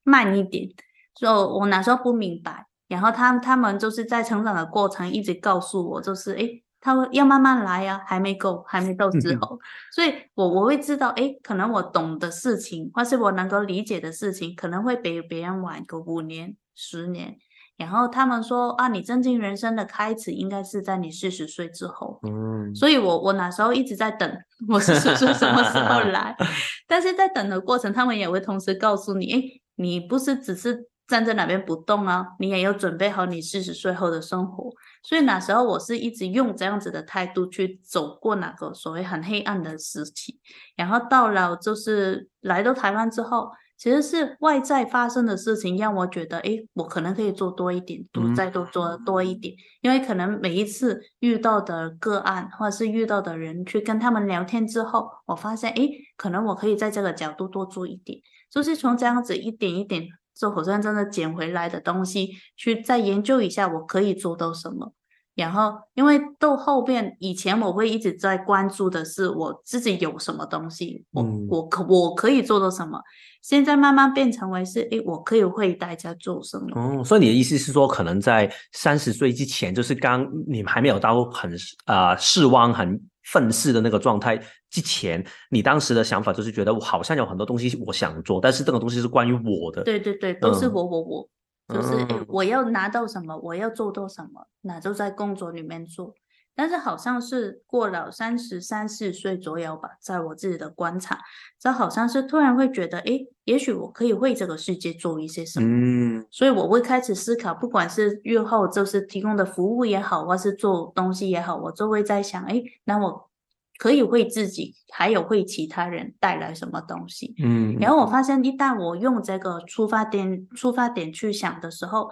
慢一点。”就我那时候不明白，然后他他们就是在成长的过程一直告诉我，就是诶，他说要慢慢来呀，还没够，还没到之后，所以我我会知道，诶，可能我懂的事情，或是我能够理解的事情，可能会比别人晚个五年、十年。然后他们说啊，你正经人生的开始应该是在你四十岁之后。嗯，所以我我那时候一直在等我四十岁什么时候来，但是在等的过程，他们也会同时告诉你，哎，你不是只是站在那边不动啊，你也要准备好你四十岁后的生活。所以那时候我是一直用这样子的态度去走过那个所谓很黑暗的时期，然后到了就是来到台湾之后。其实是外在发生的事情让我觉得，哎，我可能可以做多一点，多再多做多一点，因为可能每一次遇到的个案或者是遇到的人去跟他们聊天之后，我发现，哎，可能我可以在这个角度多做一点，就是从这样子一点一点，做好像真的捡回来的东西，去再研究一下我可以做到什么。然后，因为到后边以前我会一直在关注的是我自己有什么东西，我我可我可以做到什么。现在慢慢变成为是，哎，我可以为大家做什么？哦，所以你的意思是说，可能在三十岁之前，就是刚你还没有到很啊失望、很愤世的那个状态之前，你当时的想法就是觉得我好像有很多东西我想做，但是这个东西是关于我的。对对对，都是我我我，就是我要拿到什么，我要做到什么，那就在工作里面做。但是好像是过了三十三四岁左右吧，在我自己的观察，这好像是突然会觉得，哎，也许我可以为这个世界做一些什么。嗯，所以我会开始思考，不管是日后就是提供的服务也好，或是做东西也好，我就会在想，哎，那我可以为自己，还有为其他人带来什么东西？嗯，然后我发现，一旦我用这个出发点出发点去想的时候。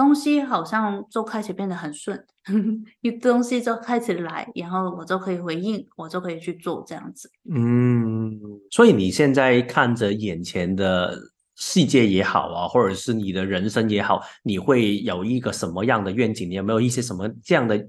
东西好像就开始变得很顺，一东西就开始来，然后我就可以回应，我就可以去做这样子。嗯，所以你现在看着眼前的世界也好啊，或者是你的人生也好，你会有一个什么样的愿景？你有没有一些什么这样的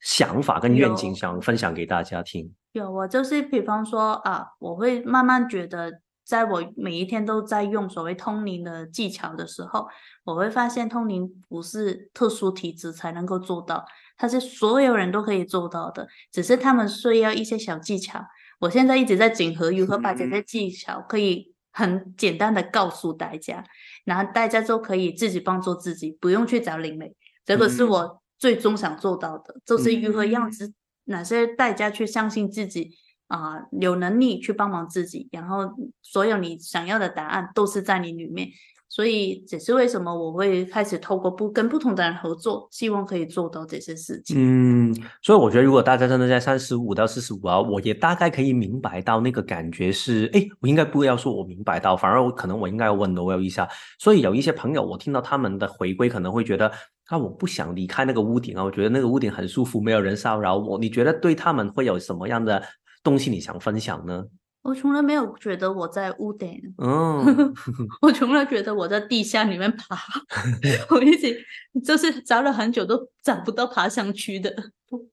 想法跟愿景想分享给大家听？有，我就是比方说啊，我会慢慢觉得。在我每一天都在用所谓通灵的技巧的时候，我会发现通灵不是特殊体质才能够做到，它是所有人都可以做到的，只是他们需要一些小技巧。我现在一直在整合如何把这些技巧可以很简单的告诉大家，然后大家就可以自己帮助自己，不用去找灵媒。这个是我最终想做到的，就是如何样子哪些大家去相信自己啊，有能力去帮忙自己，然后所有你想要的答案都是在你里面。所以，这是为什么我会开始透过不跟不同的人合作，希望可以做到这些事情。嗯，所以我觉得，如果大家真的在三十五到四十五啊，我也大概可以明白到那个感觉是，哎，我应该不要说我明白到，反而我可能我应该要问罗有一下。所以有一些朋友，我听到他们的回归，可能会觉得，啊，我不想离开那个屋顶啊，我觉得那个屋顶很舒服，没有人骚扰我。你觉得对他们会有什么样的东西你想分享呢？我从来没有觉得我在屋顶，哦，我从来觉得我在地下里面爬，我一直就是找了很久都找不到爬上去的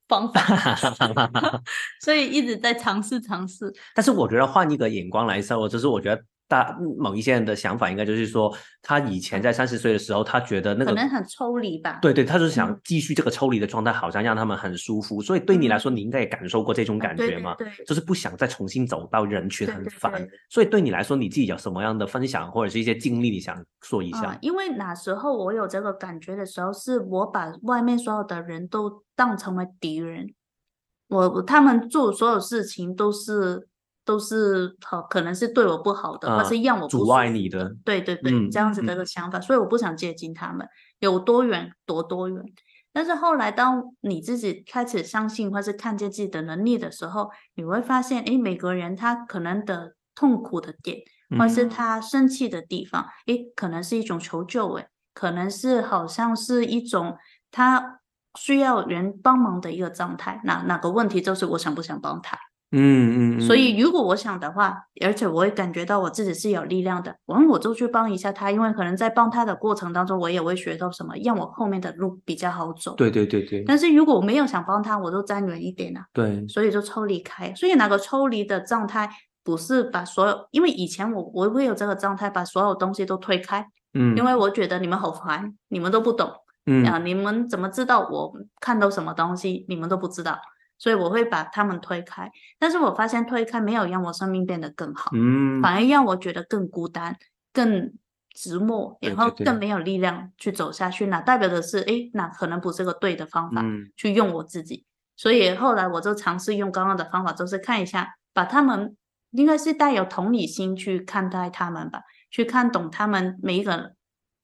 方法，所以一直在尝试尝试。但是我觉得换一个眼光来说，就是我觉得。大某一些人的想法应该就是说，他以前在三十岁的时候，他觉得那个可能很抽离吧。对对，他就是想继续这个抽离的状态，好像让他们很舒服。所以对你来说，你应该也感受过这种感觉嘛？对，就是不想再重新走到人群，很烦。所以对你来说，你自己有什么样的分享或者是一些经历，你想说一下？因为那时候我有这个感觉的时候，是我把外面所有的人都当成为敌人，我他们做所有事情都是。都是好，可能是对我不好的，或是让我阻碍你的。对对对，这样子的一个想法，所以我不想接近他们，有多远躲多远。但是后来，当你自己开始相信或是看见自己的能力的时候，你会发现，哎，每个人他可能的痛苦的点，或是他生气的地方，哎，可能是一种求救，哎，可能是好像是一种他需要人帮忙的一个状态。那哪个问题就是我想不想帮他？嗯嗯，所以如果我想的话，而且我也感觉到我自己是有力量的，我我就去帮一下他，因为可能在帮他的过程当中，我也会学到什么，让我后面的路比较好走。对对对对。但是如果我没有想帮他，我就站远一点啊。对。所以就抽离开。所以那个抽离的状态，不是把所有，因为以前我我会有这个状态，把所有东西都推开。嗯。因为我觉得你们好烦，你们都不懂。嗯。啊，你们怎么知道我看到什么东西？你们都不知道。所以我会把他们推开，但是我发现推开没有让我生命变得更好，嗯，反而让我觉得更孤单、更寂寞，然后更没有力量去走下去。那代表的是，哎，那可能不是个对的方法去用我自己。所以后来我就尝试用刚刚的方法，就是看一下，把他们应该是带有同理心去看待他们吧，去看懂他们每一个。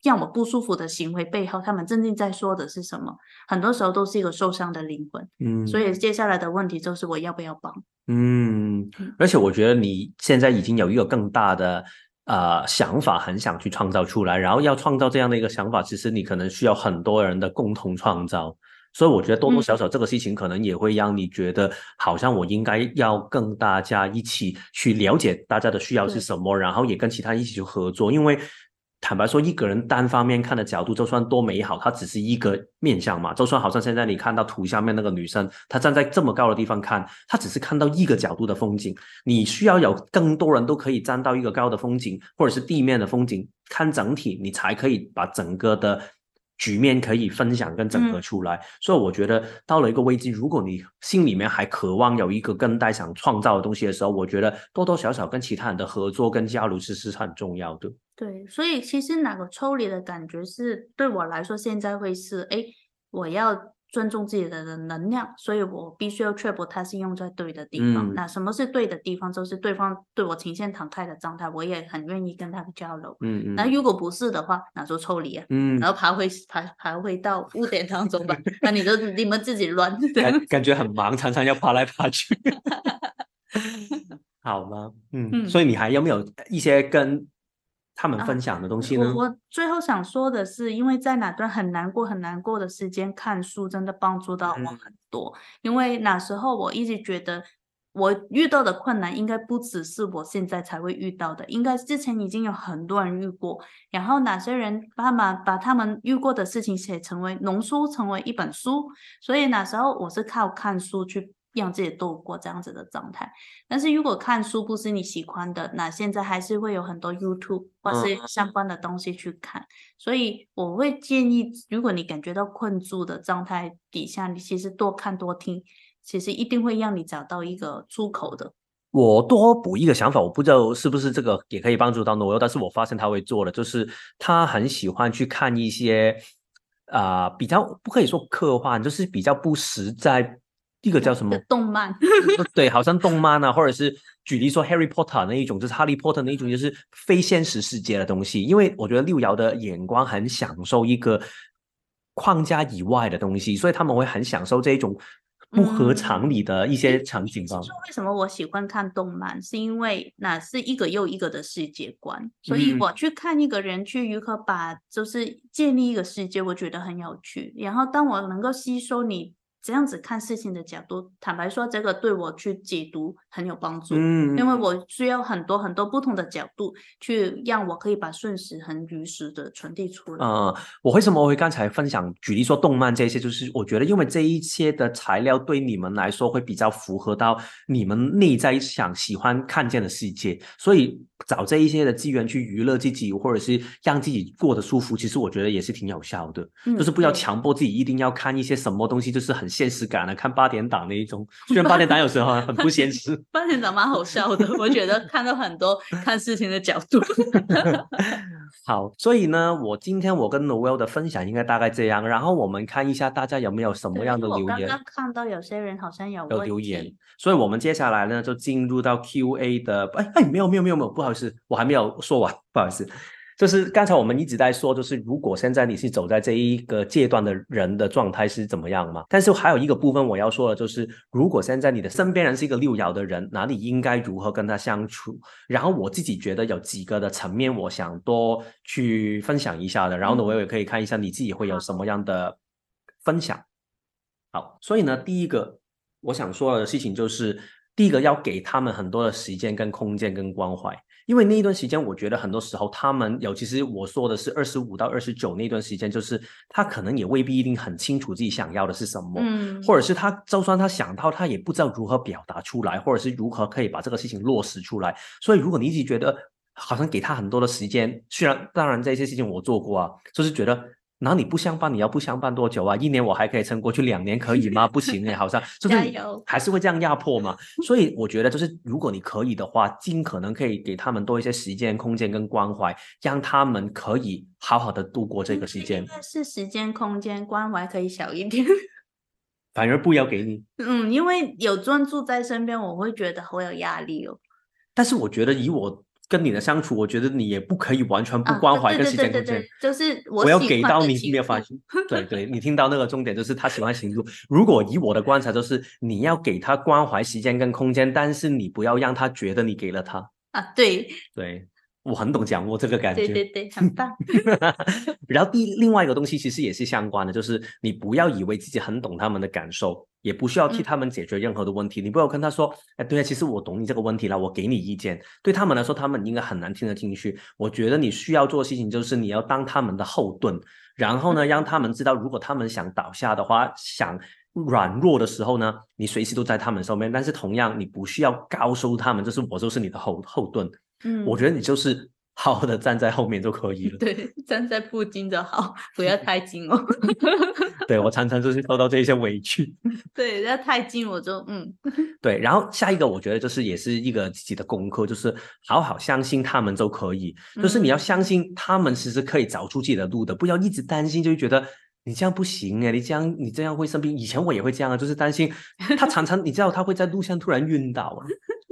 让我不舒服的行为背后，他们真正在说的是什么？很多时候都是一个受伤的灵魂。嗯，所以接下来的问题就是我要不要帮？嗯，而且我觉得你现在已经有一个更大的呃想法，很想去创造出来。然后要创造这样的一个想法，其实你可能需要很多人的共同创造。所以我觉得多多少少这个事情可能也会让你觉得，好像我应该要跟大家一起去了解大家的需要是什么，然后也跟其他一起去合作，因为。坦白说，一个人单方面看的角度，就算多美好，它只是一个面相嘛。就算好像现在你看到图下面那个女生，她站在这么高的地方看，她只是看到一个角度的风景。你需要有更多人都可以站到一个高的风景，或者是地面的风景，看整体，你才可以把整个的。局面可以分享跟整合出来，所以我觉得到了一个危机，如果你心里面还渴望有一个更大想创造的东西的时候，我觉得多多少少跟其他人的合作跟交流其实是很重要的。对，所以其实那个抽离的感觉是对我来说，现在会是哎，我要。尊重自己的能量，所以我必须要确保它是用在对的地方。那什么是对的地方？就是对方对我呈现敞开的状态，我也很愿意跟他交流。嗯嗯。那如果不是的话，那就抽离啊。嗯。然后爬回爬爬回到屋顶当中吧。那你就你们自己乱。感感觉很忙，常常要爬来爬去。好吗？嗯。所以你还有没有一些跟？他们分享的东西呢？我最后想说的是，因为在哪段很难过、很难过的时间看书，真的帮助到我很多。因为那时候我一直觉得，我遇到的困难应该不只是我现在才会遇到的，应该之前已经有很多人遇过。然后哪些人把把把他们遇过的事情写成为浓缩成为一本书，所以那时候我是靠看书去。让自己度过这样子的状态，但是如果看书不是你喜欢的，那现在还是会有很多 YouTube 或是相关的东西去看，所以我会建议，如果你感觉到困住的状态底下，你其实多看多听，其实一定会让你找到一个出口的。我多补一个想法，我不知道是不是这个也可以帮助到诺优，但是我发现他会做的，就是他很喜欢去看一些。啊比较不可以说科幻，就是比较不实在。一个叫什么动漫？对，好像动漫啊，或者是举例说《Harry Potter》那一种，就是《哈利波特》那一种，就是非现实世界的东西。因为我觉得六爻的眼光很享受一个框架以外的东西，所以他们会很享受这一种不合常理的一些场景吧。为什么我喜欢看动漫？是因为那是一个又一个的世界观，所以我去看一个人去如何把就是建立一个世界，我觉得很有趣。然后当我能够吸收你。这样子看事情的角度，坦白说，这个对我去解读很有帮助。嗯，因为我需要很多很多不同的角度，去让我可以把瞬时很如实的传递出来。嗯，我为什么我会刚才分享举例说动漫这些，就是我觉得因为这一些的材料对你们来说会比较符合到你们内在想喜欢看见的世界，所以找这一些的资源去娱乐自己，或者是让自己过得舒服，其实我觉得也是挺有效的。嗯，就是不要强迫自己一定要看一些什么东西，就是很。现实感的，看八点档那一种，虽然八点档有时候很不现实。八点档蛮好笑的，我觉得 看到很多看事情的角度。好，所以呢，我今天我跟 Noel 的分享应该大概这样，然后我们看一下大家有没有什么样的留言。我刚刚看到有些人好像有有留言，所以我们接下来呢就进入到 Q&A 的。哎哎，没有没有没有没有，不好意思，我还没有说完，不好意思。就是刚才我们一直在说，就是如果现在你是走在这一个阶段的人的状态是怎么样嘛？但是还有一个部分我要说的，就是如果现在你的身边人是一个六爻的人，那你应该如何跟他相处？然后我自己觉得有几个的层面，我想多去分享一下的。然后呢，我也可以看一下你自己会有什么样的分享。好，所以呢，第一个我想说的事情就是，第一个要给他们很多的时间、跟空间、跟关怀。因为那一段时间，我觉得很多时候他们，尤其是我说的是二十五到二十九那段时间，就是他可能也未必一定很清楚自己想要的是什么，嗯，或者是他就算他想到，他也不知道如何表达出来，或者是如何可以把这个事情落实出来。所以，如果你一直觉得好像给他很多的时间，虽然当然这些事情我做过啊，就是觉得。然后你不相伴，你要不相伴多久啊？一年我还可以撑过去，两年可以吗？不行哎，好像 就是还是会这样压迫嘛。所以我觉得，就是如果你可以的话，尽可能可以给他们多一些时间、空间跟关怀，让他们可以好好的度过这个时间。但是时间、空间、关怀可以小一点，反而不要给你。嗯，因为有专注在身边，我会觉得好有压力哦。但是我觉得以我。跟你的相处，我觉得你也不可以完全不关怀跟时间空间，就是我要给到你没有发现？对对，你听到那个重点就是他喜欢行路。如果以我的观察，就是你要给他关怀时间跟空间，但是你不要让他觉得你给了他啊。对对。我很懂掌握这个感觉，对对对，很棒。然后第另外一个东西其实也是相关的，就是你不要以为自己很懂他们的感受，也不需要替他们解决任何的问题。你不要跟他说，哎，对啊，其实我懂你这个问题了，我给你意见。对他们来说，他们应该很难听得进去。我觉得你需要做的事情就是你要当他们的后盾，然后呢，让他们知道，如果他们想倒下的话，想软弱的时候呢，你随时都在他们上面。但是同样，你不需要告诉他们，就是我就是你的后后盾。嗯，我觉得你就是好好的站在后面就可以了。对，站在附近就好，不要 太近哦。对我常常就是受到这些委屈。对，要太近我就嗯。对，然后下一个我觉得就是也是一个自己的功课，就是好好相信他们就可以。就是你要相信他们其实可以找出自己的路的，不要一直担心，就觉得你这样不行哎，你这样你这样会生病。以前我也会这样啊，就是担心他常常你知道他会在路上突然晕倒啊。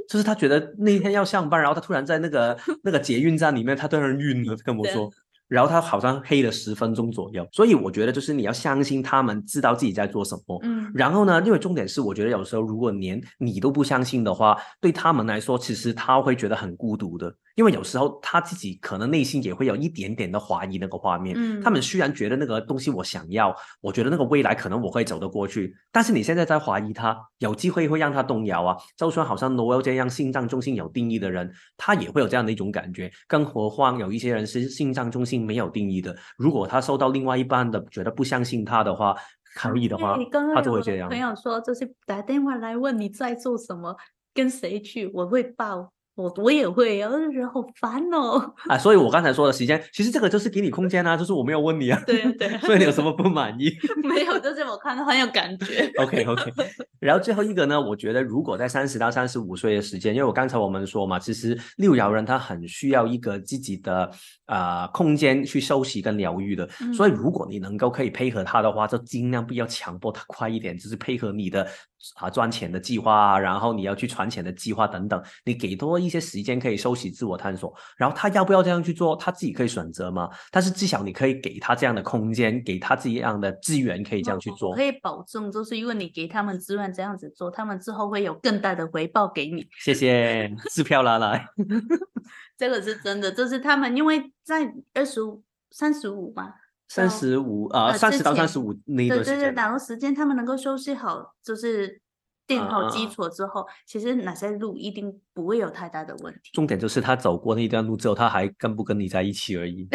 就是他觉得那一天要上班，然后他突然在那个 那个捷运站里面，他突然晕了，跟我说。然后他好像黑了十分钟左右，所以我觉得就是你要相信他们知道自己在做什么。嗯，然后呢，因为重点是我觉得有时候如果连你都不相信的话，对他们来说其实他会觉得很孤独的，因为有时候他自己可能内心也会有一点点的怀疑那个画面。嗯，他们虽然觉得那个东西我想要，我觉得那个未来可能我会走得过去，但是你现在在怀疑他，有机会会让他动摇啊。就算好像 Noel 这样心脏中心有定义的人，他也会有这样的一种感觉，更何况有一些人是心脏中心。没有定义的，如果他受到另外一半的觉得不相信他的话，可以的话，他就会这样。朋友说，就是打电话来问你在做什么，跟谁去，我会报。我我也会，我就觉得好烦哦。啊，所以我刚才说的时间，其实这个就是给你空间啊，就是我没有问你啊。对对。所以你有什么不满意？没有，就是我看到很有感觉。OK OK。然后最后一个呢，我觉得如果在三十到三十五岁的时间，因为我刚才我们说嘛，其实六爻人他很需要一个自己的啊空间去休息跟疗愈的。所以如果你能够可以配合他的话，就尽量不要强迫他快一点，就是配合你的啊赚钱的计划，然后你要去传钱的计划等等，你给多一些时间可以。休息、自我探索，然后他要不要这样去做，他自己可以选择吗？但是至少你可以给他这样的空间，给他这样的资源，可以这样去做。可以保证，就是因为你给他们资源这样子做，他们之后会有更大的回报给你。谢谢，支票拿来。这个是真的，就是他们因为在二十五、三十五嘛，三十五啊，三十到三十五那段时间，对对对，打个时间他们能够休息好，就是。垫好基础之后，其实哪些路一定不会有太大的问题。重点就是他走过那一段路之后，他还跟不跟你在一起而已。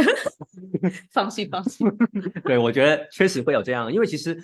放心，放心。对，我觉得确实会有这样，因为其实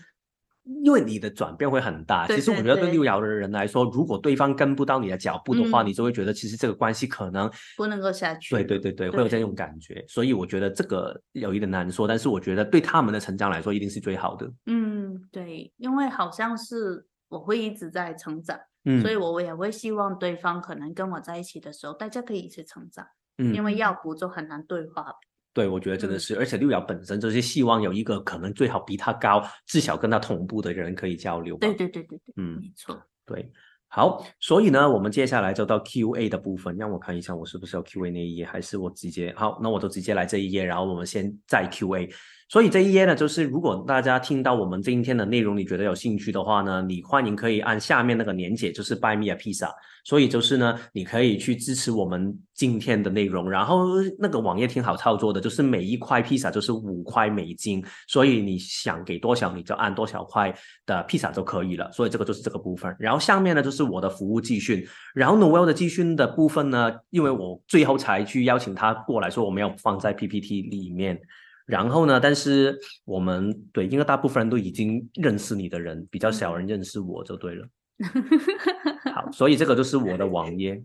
因为你的转变会很大。其实我觉得对六爻的人来说，如果对方跟不到你的脚步的话，你就会觉得其实这个关系可能不能够下去。对对对对，会有这种感觉。所以我觉得这个有一点难说，但是我觉得对他们的成长来说，一定是最好的。嗯，对，因为好像是。我会一直在成长，所以我也会希望对方可能跟我在一起的时候，大家可以一起成长。嗯，因为要不就很难对话。对，我觉得真的是，而且六爻本身就是希望有一个可能最好比他高，至少跟他同步的人可以交流。对对对对对，嗯，没错。对，好，所以呢，我们接下来就到 Q&A 的部分，让我看一下我是不是要 Q&A 那一页，还是我直接好，那我就直接来这一页，然后我们先再 Q&A。所以这一页呢，就是如果大家听到我们今天的内容，你觉得有兴趣的话呢，你欢迎可以按下面那个链接，就是 Buy Me a Pizza。所以就是呢，你可以去支持我们今天的内容。然后那个网页挺好操作的，就是每一块披萨就是五块美金，所以你想给多少，你就按多少块的披萨就可以了。所以这个就是这个部分。然后下面呢就是我的服务继训。然后 Noel 的继训的部分呢，因为我最后才去邀请他过来说，我没有放在 PPT 里面。然后呢？但是我们对，因为大部分人都已经认识你的人，比较少人认识我就对了。好，所以这个就是我的网页，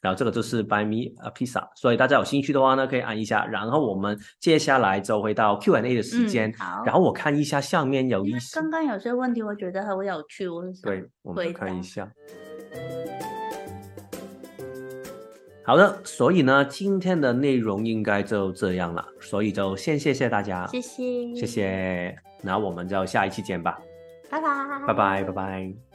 然后这个就是 Buy Me a Pizza。所以大家有兴趣的话呢，可以按一下。然后我们接下来就会到 Q&A 的时间。好。然后我看一下下面有一些，刚刚有些问题，我觉得很有趣，我对，我们看一下。好的，所以呢，今天的内容应该就这样了，所以就先谢谢大家，谢谢，谢谢，那我们就下一期见吧，拜拜，拜拜，拜拜。